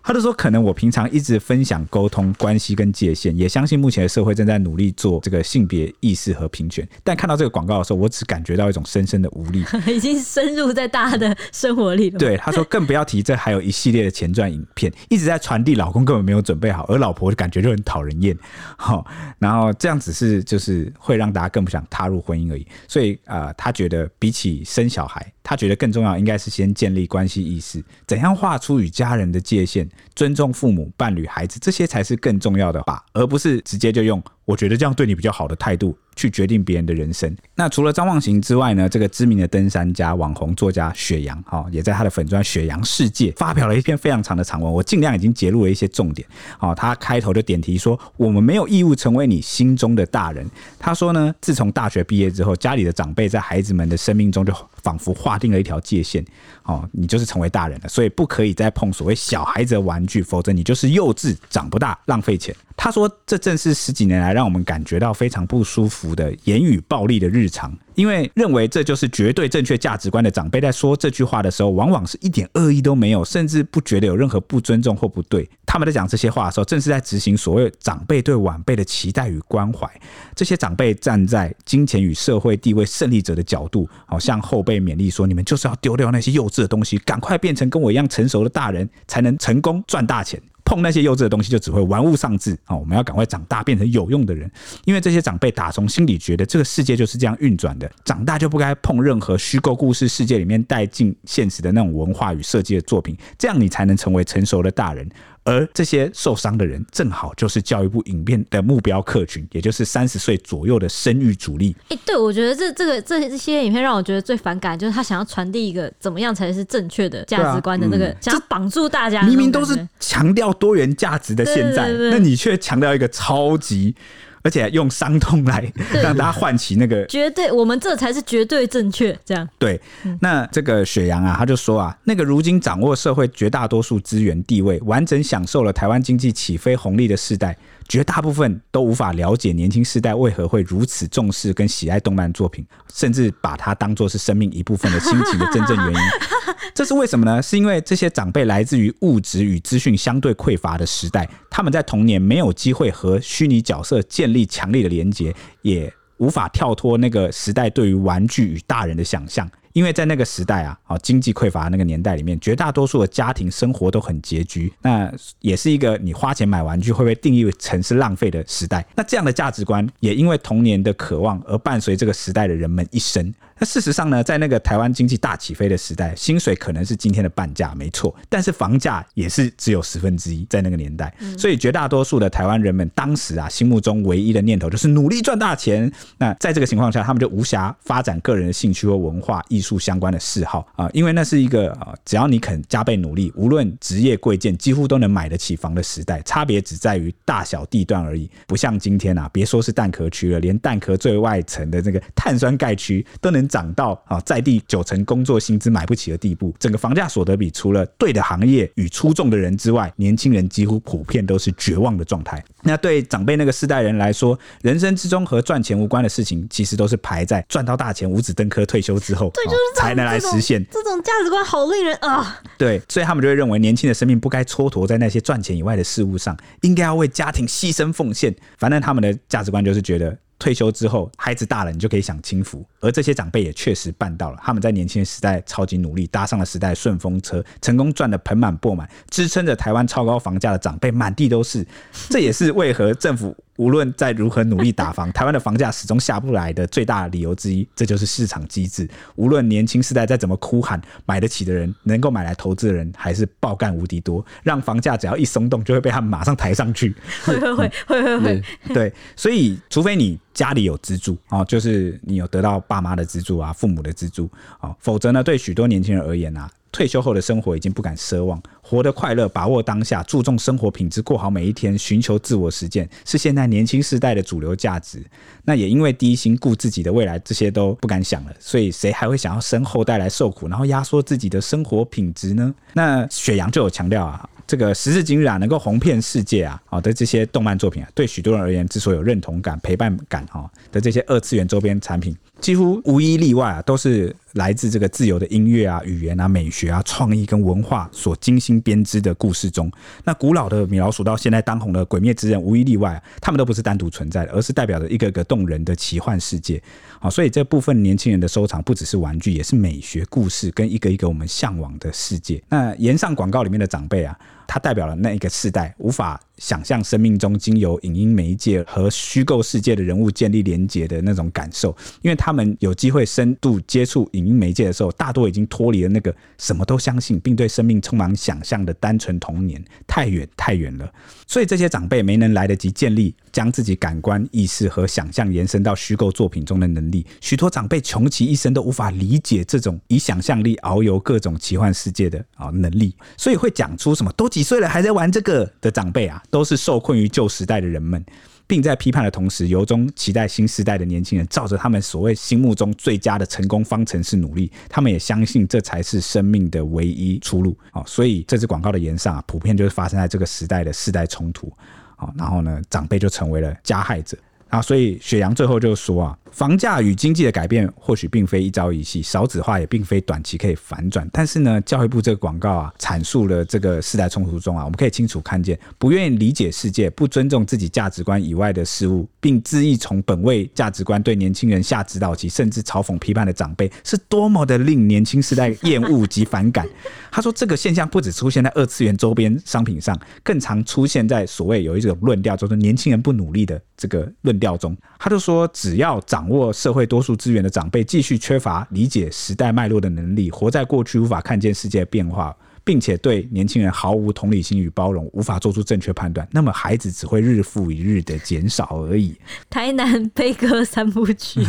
他就说：“可能我平常一直分享沟通关系跟界限，也相信目前的社会正在努力做这个性别意识和平权。但看到这个广告的时候，我只感觉到一种深深的无力，已经深入在大家的生活里了。”对，他说：“更不要提这还有一系列的前传影片，一直在传递老公根本没有准备好，而老婆感觉就很讨人厌。好，然后这样只是就是会让大家更不想踏入婚姻而已。所以啊、呃，他觉得比起生小孩。”他觉得更重要应该是先建立关系意识，怎样画出与家人的界限，尊重父母、伴侣、孩子，这些才是更重要的吧，而不是直接就用我觉得这样对你比较好的态度。去决定别人的人生。那除了张忘形之外呢，这个知名的登山家、网红作家雪阳，哈，也在他的粉砖雪阳世界发表了一篇非常长的长文。我尽量已经截录了一些重点。好，他开头就点题说：“我们没有义务成为你心中的大人。”他说呢，自从大学毕业之后，家里的长辈在孩子们的生命中就仿佛划定了一条界限。哦，你就是成为大人了，所以不可以再碰所谓小孩子的玩具，否则你就是幼稚、长不大、浪费钱。他说，这正是十几年来让我们感觉到非常不舒服的言语暴力的日常。因为认为这就是绝对正确价值观的长辈在说这句话的时候，往往是一点恶意都没有，甚至不觉得有任何不尊重或不对。他们在讲这些话的时候，正是在执行所谓长辈对晚辈的期待与关怀。这些长辈站在金钱与社会地位胜利者的角度，好向后辈勉励说：“你们就是要丢掉那些幼稚的东西，赶快变成跟我一样成熟的大人，才能成功赚大钱。”碰那些幼稚的东西，就只会玩物丧志啊！我们要赶快长大，变成有用的人。因为这些长辈打从心里觉得这个世界就是这样运转的，长大就不该碰任何虚构故事世界里面带进现实的那种文化与设计的作品，这样你才能成为成熟的大人。而这些受伤的人，正好就是教育部影片的目标客群，也就是三十岁左右的生育主力。哎、欸，对，我觉得这这个这这些影片让我觉得最反感，就是他想要传递一个怎么样才是正确的价值观的那个，啊嗯、想要绑住大家。明明都是强调多元价值的现在，那你却强调一个超级。而且用伤痛来让大家唤起那个绝对，我们这才是绝对正确。这样对，那这个雪阳啊，他就说啊，那个如今掌握社会绝大多数资源地位，完整享受了台湾经济起飞红利的世代。绝大部分都无法了解年轻世代为何会如此重视跟喜爱动漫作品，甚至把它当作是生命一部分的心情的真正原因。这是为什么呢？是因为这些长辈来自于物质与资讯相对匮乏的时代，他们在童年没有机会和虚拟角色建立强烈的连结，也无法跳脱那个时代对于玩具与大人的想象。因为在那个时代啊，啊经济匮乏那个年代里面，绝大多数的家庭生活都很拮据，那也是一个你花钱买玩具会被定义成是浪费的时代。那这样的价值观也因为童年的渴望而伴随这个时代的人们一生。那事实上呢，在那个台湾经济大起飞的时代，薪水可能是今天的半价，没错，但是房价也是只有十分之一，在那个年代，所以绝大多数的台湾人们当时啊，心目中唯一的念头就是努力赚大钱。那在这个情况下，他们就无暇发展个人的兴趣或文化艺术相关的嗜好啊，因为那是一个啊，只要你肯加倍努力，无论职业贵贱，几乎都能买得起房的时代。差别只在于大小地段而已，不像今天啊，别说是蛋壳区了，连蛋壳最外层的这个碳酸钙区都能涨到啊，在地九成工作薪资买不起的地步。整个房价所得比，除了对的行业与出众的人之外，年轻人几乎普遍都是绝望的状态。那对长辈那个世代人来说，人生之中和赚钱无关的事情，其实都是排在赚到大钱、五子登科、退休之后，对，就是才能来实现。这种价值观好令人啊！对，所以他们就会认为，年轻的生命不该蹉跎在那些赚钱以外的事物上，应该要为家庭牺牲奉献。反正他们的价值观就是觉得。退休之后，孩子大了，你就可以享清福。而这些长辈也确实办到了。他们在年轻的时代超级努力，搭上了时代顺风车，成功赚得盆满钵满，支撑着台湾超高房价的长辈满地都是。这也是为何政府。无论再如何努力打房，台湾的房价始终下不来的最大的理由之一，这就是市场机制。无论年轻世代再怎么哭喊，买得起的人，能够买来投资的人，还是爆干无敌多，让房价只要一松动，就会被他们马上抬上去。会会会会会会，对，所以除非你家里有资助啊，就是你有得到爸妈的资助啊，父母的资助啊，否则呢，对许多年轻人而言啊。退休后的生活已经不敢奢望，活得快乐，把握当下，注重生活品质，过好每一天，寻求自我实践，是现在年轻世代的主流价值。那也因为低薪顾自己的未来，这些都不敢想了，所以谁还会想要生后代来受苦，然后压缩自己的生活品质呢？那雪阳就有强调啊。这个时至今日啊，能够红遍世界啊，好的这些动漫作品啊，对许多人而言，之所以有认同感、陪伴感哈的这些二次元周边产品，几乎无一例外啊，都是来自这个自由的音乐啊、语言啊、美学啊、创意跟文化所精心编织的故事中。那古老的米老鼠到现在当红的《鬼灭之刃》，无一例外，他们都不是单独存在的，而是代表着一个个动人的奇幻世界。好，所以这部分年轻人的收藏不只是玩具，也是美学、故事跟一个一个我们向往的世界。那延上广告里面的长辈啊。它代表了那一个世代无法想象生命中经由影音媒介和虚构世界的人物建立连结的那种感受，因为他们有机会深度接触影音媒介的时候，大多已经脱离了那个什么都相信并对生命充满想象的单纯童年，太远太远了。所以这些长辈没能来得及建立将自己感官意识和想象延伸到虚构作品中的能力，许多长辈穷其一生都无法理解这种以想象力遨游各种奇幻世界的啊能力，所以会讲出什么都几岁了还在玩这个的长辈啊，都是受困于旧时代的人们，并在批判的同时，由衷期待新时代的年轻人照着他们所谓心目中最佳的成功方程式努力。他们也相信这才是生命的唯一出路啊！所以这支广告的炎上啊，普遍就是发生在这个时代的世代冲突啊，然后呢，长辈就成为了加害者啊！所以雪阳最后就说啊。房价与经济的改变或许并非一朝一夕，少子化也并非短期可以反转。但是呢，教育部这个广告啊，阐述了这个世代冲突中啊，我们可以清楚看见，不愿意理解世界、不尊重自己价值观以外的事物，并恣意从本位价值观对年轻人下指导棋，甚至嘲讽批判的长辈，是多么的令年轻世代厌恶及反感。他说，这个现象不只出现在二次元周边商品上，更常出现在所谓有一种论调，就是年轻人不努力的这个论调中。他就说，只要长。掌握社会多数资源的长辈继续缺乏理解时代脉络的能力，活在过去无法看见世界变化，并且对年轻人毫无同理心与包容，无法做出正确判断，那么孩子只会日复一日的减少而已。台南悲歌三部曲，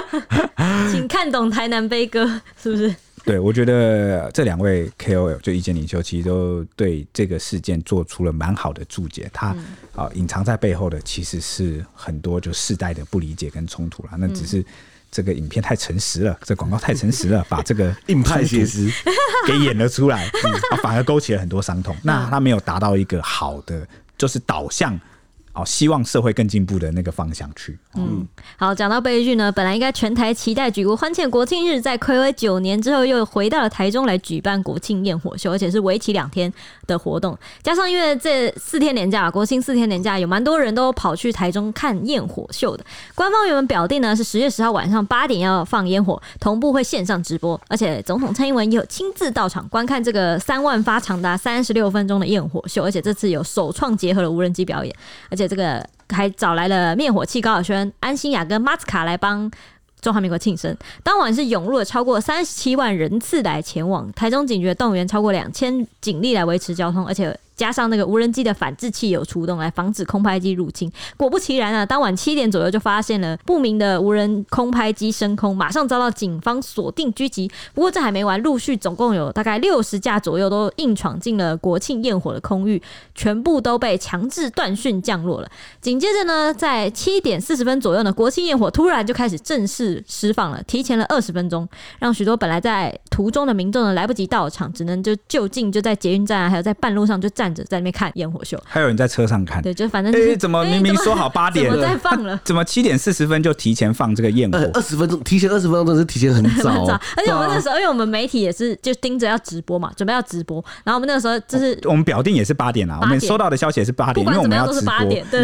请看懂台南悲歌是不是？对，我觉得这两位 KOL 就意见领袖，其实都对这个事件做出了蛮好的注解。他啊，隐藏在背后的其实是很多就世代的不理解跟冲突了。那只是这个影片太诚实了，这广告太诚实了，把这个硬派写实 给演了出来，反而勾起了很多伤痛。那他没有达到一个好的，就是导向。好，希望社会更进步的那个方向去。嗯，好，讲到悲剧呢，本来应该全台期待举国欢庆国庆日，在睽违九年之后，又回到了台中来举办国庆焰火秀，而且是为期两天的活动。加上因为这四天年假，国庆四天年假，有蛮多人都跑去台中看焰火秀的。官方原本表定呢是十月十号晚上八点要放烟火，同步会线上直播，而且总统蔡英文也有亲自到场观看这个三万发长达三十六分钟的焰火秀，而且这次有首创结合了无人机表演，而且。这个还找来了灭火器高晓轩、安心雅跟马斯卡来帮中华民国庆生。当晚是涌入了超过三十七万人次来前往，台中警局动员超过两千警力来维持交通，而且。加上那个无人机的反制器有出动来防止空拍机入侵，果不其然啊，当晚七点左右就发现了不明的无人空拍机升空，马上遭到警方锁定狙击。不过这还没完，陆续总共有大概六十架左右都硬闯进了国庆焰火的空域，全部都被强制断讯降落了。紧接着呢，在七点四十分左右呢，国庆焰火突然就开始正式释放了，提前了二十分钟，让许多本来在途中的民众呢来不及到场，只能就就近就在捷运站啊，还有在半路上就站。在那边看烟火秀，还有人在车上看。对，就反正、就是欸、怎么明明说好 八点了，怎么在放了？怎么七点四十分就提前放这个焰火？二十分钟，提前二十分钟，真是提前很早，很早。而且我们那时候，因为我们媒体也是就盯着要直播嘛，准备要直播。然后我们那个时候就是我们表定也是八点啊，我们收到的消息也是八点，因为我们要直播。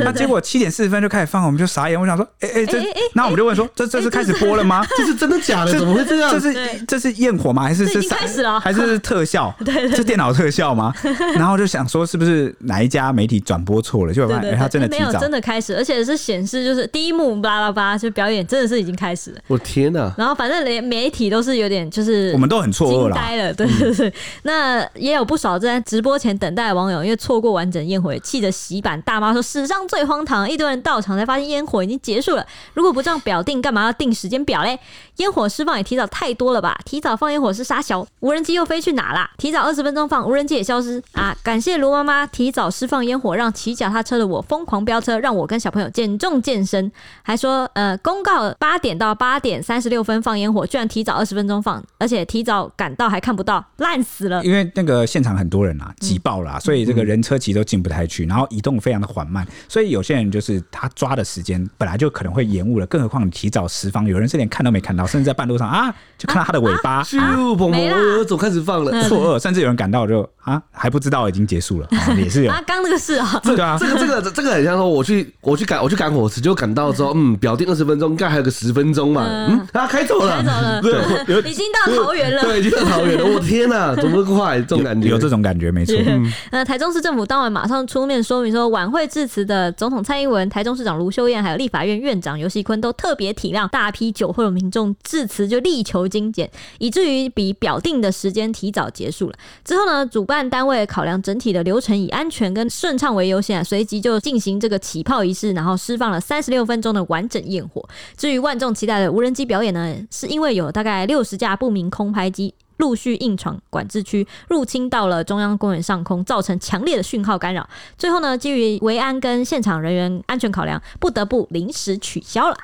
那结果七点四十分就开始放，我们就傻眼。我想说，哎、欸、哎，这那我们就问说，这这是开始播了吗？这是真的假的？怎么会这样？这是这是焰火吗？还是是开始了？还是特效？对对，是电脑特效吗？然后就想说，是不是哪一家媒体转播错了？就发现他真的没有真的开始，而且是显示就是第一幕巴拉巴就表演真的是已经开始了。我天哪！然后反正连媒体都是有点就是我们都很错愕了，呆了。对对对，那也有不少在直播前等待的网友，因为错过完整焰火，气得洗版大妈说史上最荒唐，一堆人到场才发现烟火已经结束了。如果不这样表定，干嘛要定时间表嘞？烟火释放也提早太多了吧？提早放烟火是杀小，无人机又飞去哪啦？提早二十分钟放，无人机也消失啊！感谢卢妈妈提早释放烟火，让骑脚踏车的我疯狂飙车，让我跟小朋友减重健身。还说呃，公告八点到八点三十六分放烟火，居然提早二十分钟放，而且提早赶到还看不到，烂死了。因为那个现场很多人啊，挤爆了，所以这个人车其实都进不太去，然后移动非常的缓慢，所以有些人就是他抓的时间本来就可能会延误了，更何况你提早释放，有人是连看都没看到，甚至在半路上啊 就看到他的尾巴，咻、啊，砰砰，总开始放了，错愕，甚至有人赶到就啊还不知道已经结束了，也是有。啊，刚那个是啊。对 啊，这个这个这个很像说我去我去赶我去赶火车，就赶到之后，嗯，表定二十分钟，应该还有个十分钟嘛，嗯，他开走了，开走了，对，已经到桃园了，对，已经到桃园了，我天哪，怎么快？这种感觉。有，这种感觉，没错。嗯，那台中市政府当晚马上出面说明说，晚会致辞的总统蔡英文、台中市长卢秀燕，还有立法院院长游锡坤都特别体谅大批酒后的民众致辞，就力求精简，以至于比表定的时间提早结束了。之后呢，主办单位考量整体的流程，以安全跟顺畅为优先啊，随即就进行这个起炮仪式，然后释放了三十六分钟的完整焰火。至于万众期待的无人机表演呢，是因为有大概六十架不明空拍机陆续硬闯管制区，入侵到了中央公园上空，造成强烈的讯号干扰。最后呢，基于维安跟现场人员安全考量，不得不临时取消了。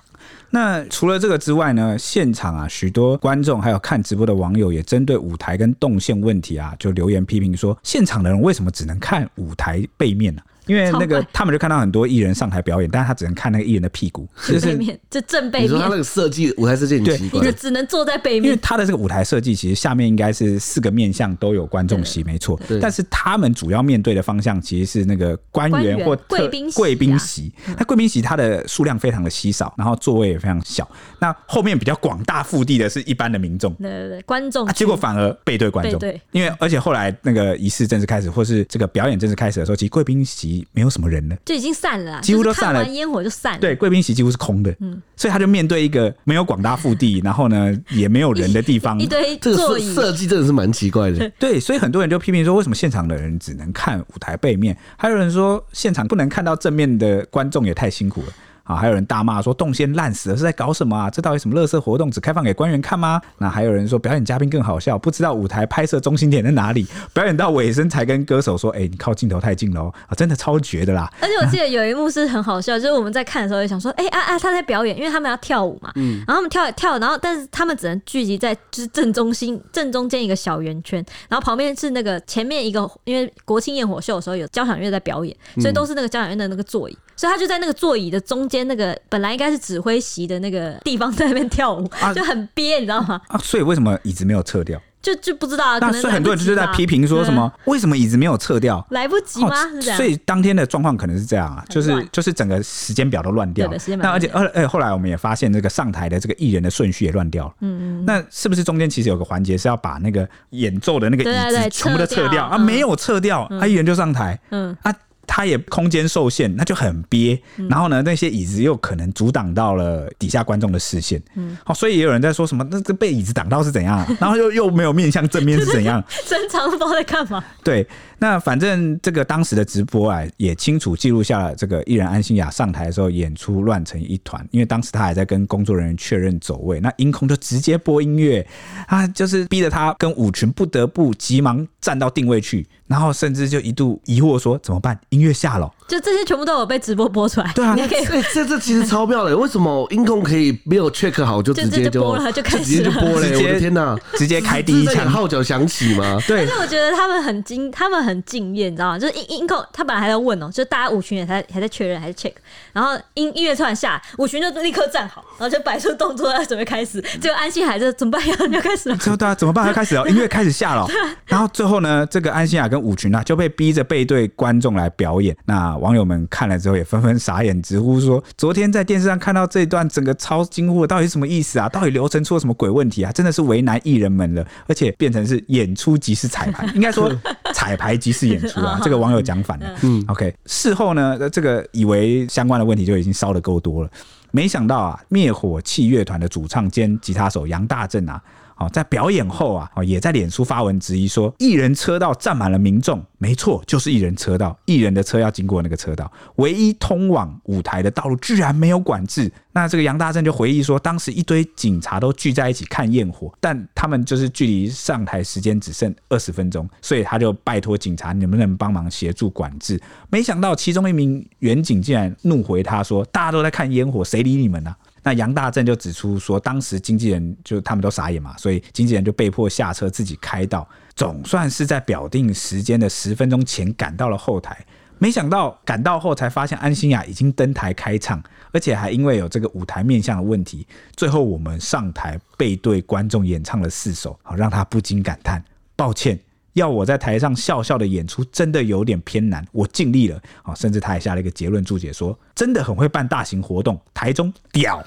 那除了这个之外呢，现场啊，许多观众还有看直播的网友也针对舞台跟动线问题啊，就留言批评说，现场的人为什么只能看舞台背面呢、因为那个他们就看到很多艺人上台表演，但是他只能看那个艺人的屁股，就是背面，就正背面。你说他那个设计舞台设计很奇怪，你就只能坐在背面。因为他的这个舞台设计其实下面应该是四个面向都有观众席，没错。但是他们主要面对的方向其实是那个官员或贵宾贵宾席。那贵宾席它的数量非常的稀少，然后座位也非常小。那后面比较广大腹地的是一般的民众，对对对，观众。结果反而背对观众，对，因为而且后来那个仪式正式开始，或是这个表演正式开始的时候，其实贵宾席没有什么人了。就已经散了，几乎都散了，完烟火就散了。对，贵宾席几乎是空的，嗯，所以他就面对一个没有广大腹地，然后呢也没有人的地方，一堆这个设设计真的是蛮奇怪的。对，所以很多人就批评说，为什么现场的人只能看舞台背面？还有人说，现场不能看到正面的观众也太辛苦了。啊，还有人大骂说动线烂死了，是在搞什么啊？这到底什么乐色活动？只开放给官员看吗？那还有人说表演嘉宾更好笑，不知道舞台拍摄中心点在哪里，表演到尾声才跟歌手说：“哎、欸，你靠镜头太近了哦。”啊，真的超绝的啦！而且我记得有一幕是很好笑，就是我们在看的时候也想说：“哎、欸、啊啊，他在表演，因为他们要跳舞嘛。”嗯，然后他们跳一跳，然后但是他们只能聚集在就是正中心、正中间一个小圆圈，然后旁边是那个前面一个，因为国庆焰火秀的时候有交响乐在表演，所以都是那个交响乐的那个座椅。所以他就在那个座椅的中间，那个本来应该是指挥席的那个地方，在那边跳舞，啊、就很憋，你知道吗？啊，所以为什么椅子没有撤掉？就就不知道啊。那所以很多人就是在批评说什么？为什么椅子没有撤掉？来不及吗？哦、所以当天的状况可能是这样啊，就是就是整个时间表都乱掉了。那而且而而后来我们也发现，这个上台的这个艺人的顺序也乱掉了。嗯嗯。那是不是中间其实有个环节是要把那个演奏的那个椅子全部都撤掉啊？没有撤掉，啊，艺人就上台。嗯啊。他也空间受限，那就很憋。然后呢，那些椅子又可能阻挡到了底下观众的视线。嗯，好，所以也有人在说什么，那这被椅子挡到是怎样？然后又又没有面向正面是怎样？正常不知道在干嘛。对，那反正这个当时的直播啊，也清楚记录下了这个艺人安心雅上台的时候演出乱成一团，因为当时他还在跟工作人员确认走位，那音控就直接播音乐啊，就是逼着他跟舞群不得不急忙站到定位去。然后甚至就一度疑惑说怎么办？音乐下了，就这些全部都有被直播播出来。对啊，你可以这这这其实超妙的，为什么音控可以没有 check 好就直接就，就播了，就开始直接就播了？我的天哪，直接开第一枪，号角响起吗？对。而且我觉得他们很敬，他们很敬业，你知道吗？就是音音控，他本来还在问哦，就大家舞群也还还在确认，还是 check，然后音音乐突然下，舞群就立刻站好，然后就摆出动作要准备开始。结果安心海就怎么办？要要开始了。之后大家怎么办？要开始了，音乐开始下了。然后最后呢，这个安心亚跟舞群啊就被。逼着背对观众来表演，那网友们看了之后也纷纷傻眼，直呼说：“昨天在电视上看到这一段，整个超惊呼，到底什么意思啊？到底流程出了什么鬼问题啊？真的是为难艺人们了，而且变成是演出即是彩排，应该说彩排即是演出啊！这个网友讲反了。嗯，OK，事后呢，这个以为相关的问题就已经烧的够多了，没想到啊，灭火器乐团的主唱兼吉他手杨大正啊。哦，在表演后啊，哦，也在脸书发文质疑说，艺人车道站满了民众，没错，就是艺人车道，艺人的车要经过那个车道，唯一通往舞台的道路居然没有管制。那这个杨大正就回忆说，当时一堆警察都聚在一起看焰火，但他们就是距离上台时间只剩二十分钟，所以他就拜托警察能不能帮忙协助管制。没想到其中一名员警竟然怒回他说：“大家都在看烟火，谁理你们呢、？”那杨大正就指出说，当时经纪人就他们都傻眼嘛，所以经纪人就被迫下车自己开道，总算是在表定时间的十分钟前赶到了后台。没想到赶到后才发现安心亚已经登台开唱，而且还因为有这个舞台面向的问题，最后我们上台背对观众演唱了四首，好让他不禁感叹：抱歉。要我在台上笑笑的演出，真的有点偏难。我尽力了啊，甚至他还下了一个结论注解说，真的很会办大型活动，台中屌。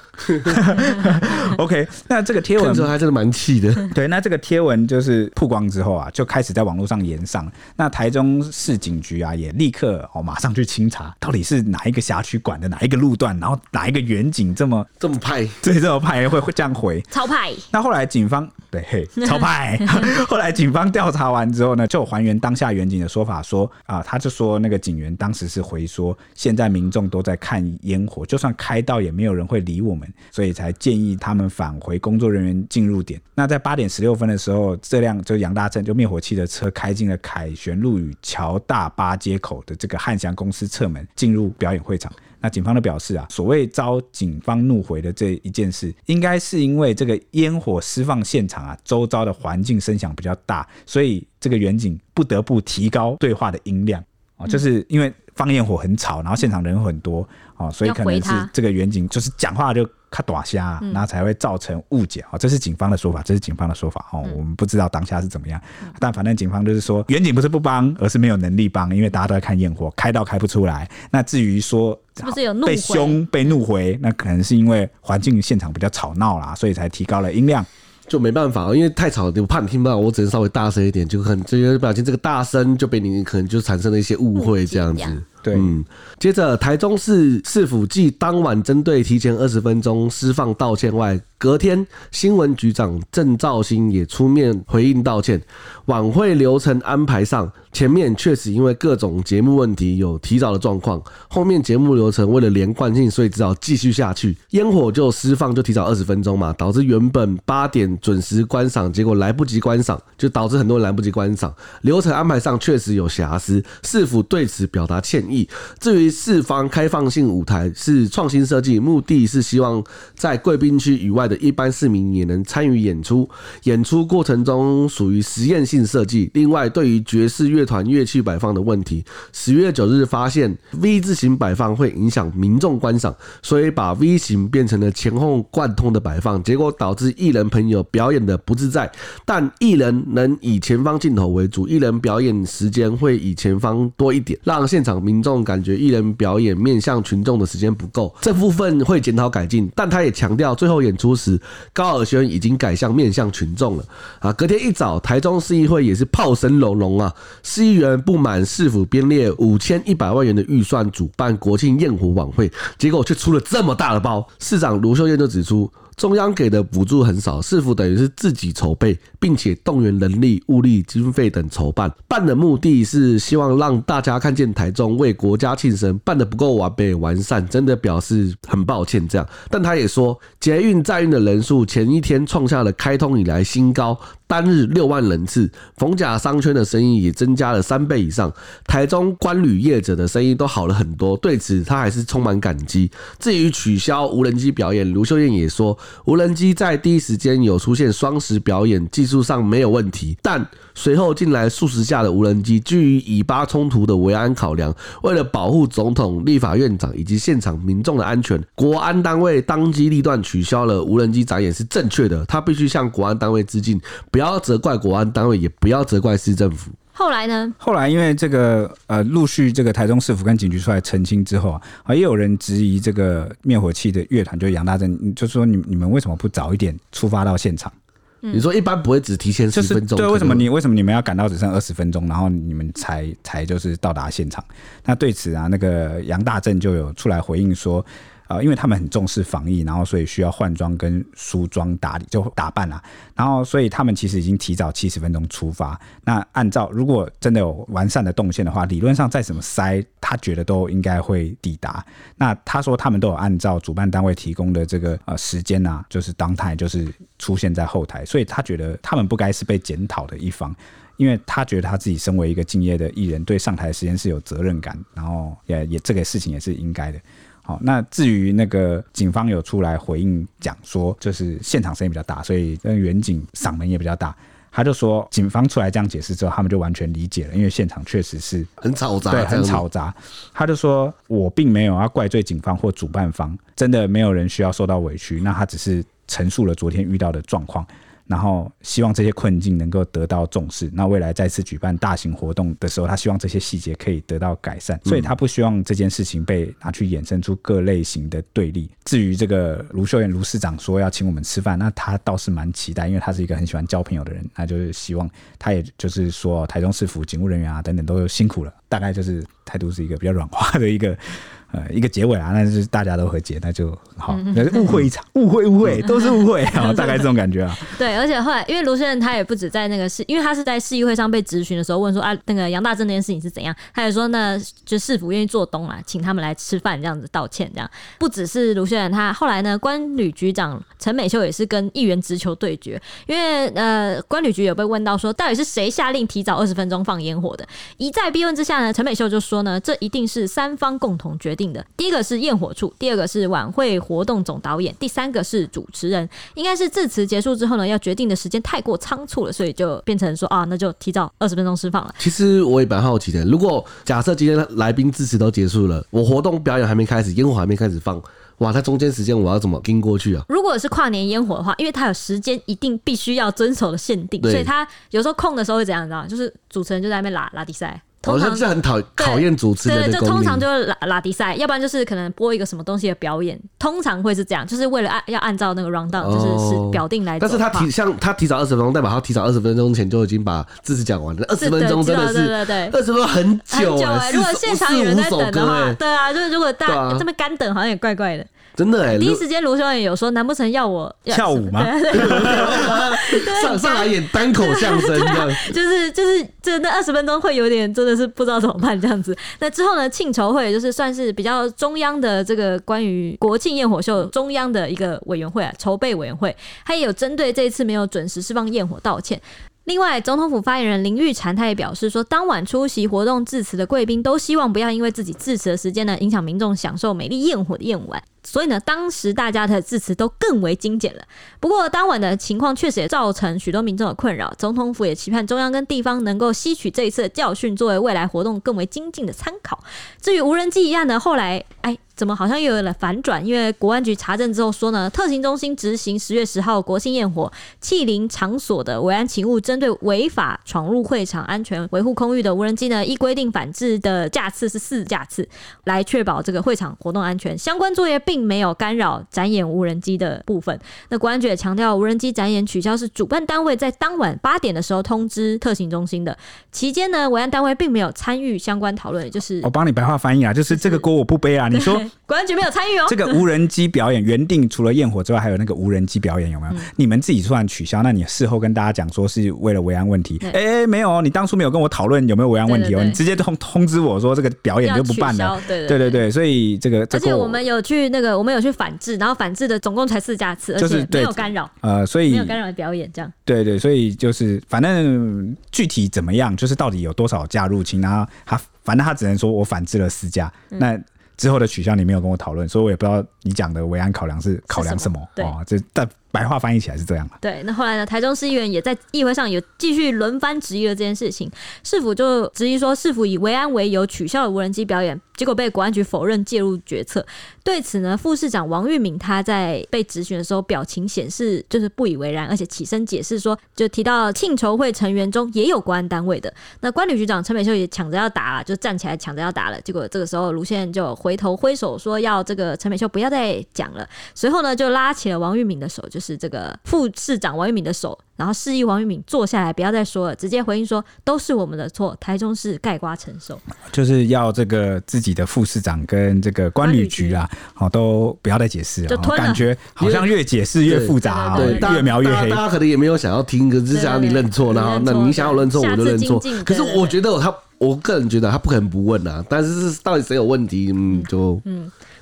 OK，那这个贴文还真的蛮气的。对，那这个贴文就是曝光之后啊，就开始在网络上延上。那台中市警局啊，也立刻哦马上去清查，到底是哪一个辖区管的哪一个路段，然后哪一个远景这么这么派，对，这么派会会这样回，超派。那后来警方对嘿超派，后来警方调查完之后。之后呢，就还原当下员警的说法说，啊，他就说那个警员当时是回说，现在民众都在看烟火，就算开到也没有人会理我们，所以才建议他们返回工作人员进入点。那在八点十六分的时候，这辆就杨大正就灭火器的车开进了凯旋路与桥大八街口的这个汉翔公司侧门，进入表演会场。那警方的表示啊，所谓遭警方怒回的这一件事，应该是因为这个烟火释放现场啊，周遭的环境声响比较大，所以这个远景不得不提高对话的音量啊，就是因为放烟火很吵，然后现场人很多啊，所以可能是这个远景就是讲话就。卡大声，然后才会造成误解啊！这是警方的说法，这是警方的说法哦。我们不知道当下是怎么样，但反正警方就是说，远景不是不帮，而是没有能力帮，因为大家都在看焰火，开到开不出来。那至于说是不是有被凶被怒回，那可能是因为环境现场比较吵闹啦，所以才提高了音量。就没办法，因为太吵，我怕你听不到，我只能稍微大声一点，就很这个表情，这个大声就被你可能就产生了一些误会这样子。对，嗯。接着，台中市市府继当晚针对提前二十分钟释放道歉外，隔天新闻局长郑肇兴也出面回应道歉。晚会流程安排上，前面确实因为各种节目问题有提早的状况，后面节目流程为了连贯性，所以只好继续下去。烟火就释放就提早二十分钟嘛，导致原本八点准时观赏，结果来不及观赏，就导致很多人来不及观赏。流程安排上确实有瑕疵，市府对此表达歉意。至于四方开放性舞台是创新设计，目的是希望在贵宾区以外的一般市民也能参与演出。演出过程中属于实验性设计。另外，对于爵士乐团乐器摆放的问题，十月九日发现 V 字形摆放会影响民众观赏，所以把 V 型变成了前后贯通的摆放，结果导致艺人朋友表演的不自在。但艺人能以前方镜头为主，艺人表演时间会以前方多一点，让现场民众感觉艺人。表演面向群众的时间不够，这部分会检讨改进。但他也强调，最后演出时高尔宣已经改向面向群众了。啊，隔天一早，台中市议会也是炮声隆隆啊，市议员不满市府编列五千一百万元的预算主办国庆焰火晚会，结果却出了这么大的包。市长卢秀燕就指出。中央给的补助很少，市府等于是自己筹备，并且动员人力、物力、经费等筹办。办的目的是希望让大家看见台中为国家庆生，办得不够完备完善，真的表示很抱歉。这样，但他也说，捷运载运的人数前一天创下了开通以来新高。单日六万人次，逢甲商圈的生意也增加了三倍以上。台中观旅业者的生意都好了很多，对此他还是充满感激。至于取消无人机表演，卢秀燕也说，无人机在第一时间有出现双时表演，技术上没有问题，但随后进来数十架的无人机，基于以巴冲突的维安考量，为了保护总统、立法院长以及现场民众的安全，国安单位当机立断取消了无人机展演是正确的。他必须向国安单位致敬，不要责怪国安单位，也不要责怪市政府。后来呢？后来因为这个呃，陆续这个台中市府跟警局出来澄清之后啊，也有人质疑这个灭火器的乐团，就是杨大正，就说你你们为什么不早一点出发到现场？你说一般不会只提前十分钟？对，为什么你为什么你们要赶到只剩二十分钟，然后你们才才就是到达现场？那对此啊，那个杨大正就有出来回应说。呃，因为他们很重视防疫，然后所以需要换装跟梳妆打理，就打扮啦。然后所以他们其实已经提早七十分钟出发。那按照如果真的有完善的动线的话，理论上再怎么塞，他觉得都应该会抵达。那他说他们都有按照主办单位提供的这个呃时间啊，就是当台就是出现在后台，所以他觉得他们不该是被检讨的一方，因为他觉得他自己身为一个敬业的艺人，对上台的时间是有责任感，然后也也这个事情也是应该的。好，那至于那个警方有出来回应讲说，就是现场声音比较大，所以跟远警嗓门也比较大。他就说，警方出来这样解释之后，他们就完全理解了，因为现场确实是很嘈杂，对，很嘈杂。他就说，我并没有要怪罪警方或主办方，真的没有人需要受到委屈。那他只是陈述了昨天遇到的状况。然后希望这些困境能够得到重视。那未来再次举办大型活动的时候，他希望这些细节可以得到改善。所以他不希望这件事情被拿去衍生出各类型的对立。至于这个卢秀燕卢市长说要请我们吃饭，那他倒是蛮期待，因为他是一个很喜欢交朋友的人。那就是希望，他也就是说，台中市府警务人员啊等等都辛苦了。大概就是态度是一个比较软化的一个。呃，一个结尾啊，那就是大家都和解，那就好。那是误会一场，误会误会都是误会啊，大概这种感觉啊。对，而且后来因为卢先生他也不止在那个市，因为他是在市议会上被质询的时候问说啊，那个杨大正那件事情是怎样，他也说那就市府愿意做东啊，请他们来吃饭这样子道歉这样。不只是卢先生，他后来呢，关旅局长陈美秀也是跟议员直球对决，因为呃，关旅局有被问到说到底是谁下令提早二十分钟放烟火的，一再逼问之下呢，陈美秀就说呢，这一定是三方共同决定。的第一个是焰火处，第二个是晚会活动总导演，第三个是主持人。应该是致辞结束之后呢，要决定的时间太过仓促了，所以就变成说啊，那就提早二十分钟释放了。其实我也蛮好奇的，如果假设今天来宾致辞都结束了，我活动表演还没开始，烟火还没开始放，哇，它中间时间我要怎么跟过去啊？如果是跨年烟火的话，因为它有时间一定必须要遵守的限定，所以它有时候空的时候会怎样？你知道吗？就是主持人就在那边拉拉迪赛。通常好像是很讨考验主持人对，的功力。就通常就是拉拉迪赛，要不然就是可能播一个什么东西的表演，通常会是这样，就是为了按要按照那个 round down，、哦就是是表定来。但是他提像他提早二十分钟，代表他提早二十分钟前就已经把知识讲完了。二十分钟真的对是对对对二十分钟很久哎、很久如果现场有人在等的话，对啊，就是如果大家这么干等，好像也怪怪的。真的哎、第一时间卢修也有说，难不成要我要跳舞吗 上上来演单口相声这样。就是就是这那二十分钟会有点真的是不知道怎么办这样子。那之后呢，庆筹会就是算是比较中央的这个关于国庆焰火秀中央的一个委员会啊，筹备委员会，他也有针对这一次没有准时释放焰火道歉。另外，总统府发言人林玉婵他也表示说，当晚出席活动致辞的贵宾都希望不要因为自己致辞的时间呢，影响民众享受美丽焰火的夜晚。所以呢，当时大家的致辞都更为精简了。不过，当晚的情况确实也造成许多民众的困扰。总统府也期盼中央跟地方能够吸取这一次的教训，作为未来活动更为精进的参考。至于无人机一案呢，后来哎，怎么好像又有了反转？因为国安局查证之后说呢，特勤中心执行十月十号国庆焰火庆临场所的维安勤务，针对违法闯入会场安全维护空域的无人机呢，依规定反制的架次是四架次，来确保这个会场活动安全。相关作业并没有干扰展演无人机的部分。那国安局也强调，无人机展演取消是主办单位在当晚八点的时候通知特勤中心的。期间呢，维安单位并没有参与相关讨论，就是我 帮你白话翻译啊，就是这个锅我不背啊。你说国安局没有参与哦。这个无人机表演原定除了焰火之外，还有那个无人机表演有没有？你们自己突然取消，那你事后跟大家讲说是为了维安问题？哎哎，没有，你当初没有跟我讨论有没有维安问题哦，你直接通通知我说这个表演就不办了。对对对对，所以这个这个而且我们有去那个，我们有去反制，然后反制的总共才四架次，而且没就是对有干扰，呃，所以没有干扰表演这样。对对，所以就是反正具体怎么样，就是到底有多少架入侵，然后他反正他只能说我反制了四架，嗯那之后的取向你没有跟我讨论，所以我也不知道你讲的维安考量是考量什么是什么哦，这但白话翻译起来是这样了。对，那后来呢？台中市议员也在议会上有继续轮番质疑了这件事情。市府就质疑说，市府以维安为由取消了无人机表演，结果被国安局否认介入决策。对此呢，副市长王玉敏他在被质询的时候，表情显示就是不以为然，而且起身解释说，就提到庆筹会成员中也有国安单位的。那关旅局长陈美秀也抢着要打了，就站起来抢着要打了。结果这个时候卢县就回头挥手说要这个陈美秀不要再讲了。随后呢，就拉起了王玉敏的手，就是这个副市长王玉敏的手，然后示意王玉敏坐下来，不要再说了，直接回应说都是我们的错，台中市盖瓜承受。就是要这个自己的副市长跟这个官旅局啊，好都不要再解释了，感觉好像越解释越复杂，对对对对，越描越黑大家。大家可能也没有想要听，可是只想要你认错，然后那你想要认错，对我就认错。可是我觉得他，我个人觉得他不可能不问啊。但是是到底谁有问题，嗯，就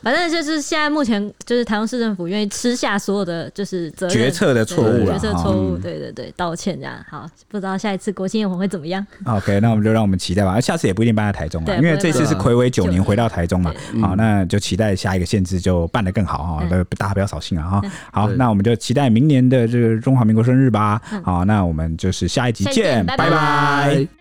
反正就是现在目前就是台中市政府愿意吃下所有的就是责任决策的错误决策错误，嗯对对对，道歉这样。好，不知道下一次国庆焰火会怎么样？OK，那我们就让我们期待吧。下次也不一定办在台中了，因为这次是暌违九年回到台中嘛。好，那就期待下一个县市就办得更好哈，嗯大家不要扫兴啊哈。好，那我们就期待明年的这个中华民国生日吧。好，那我们就是下一集见见，拜拜拜拜。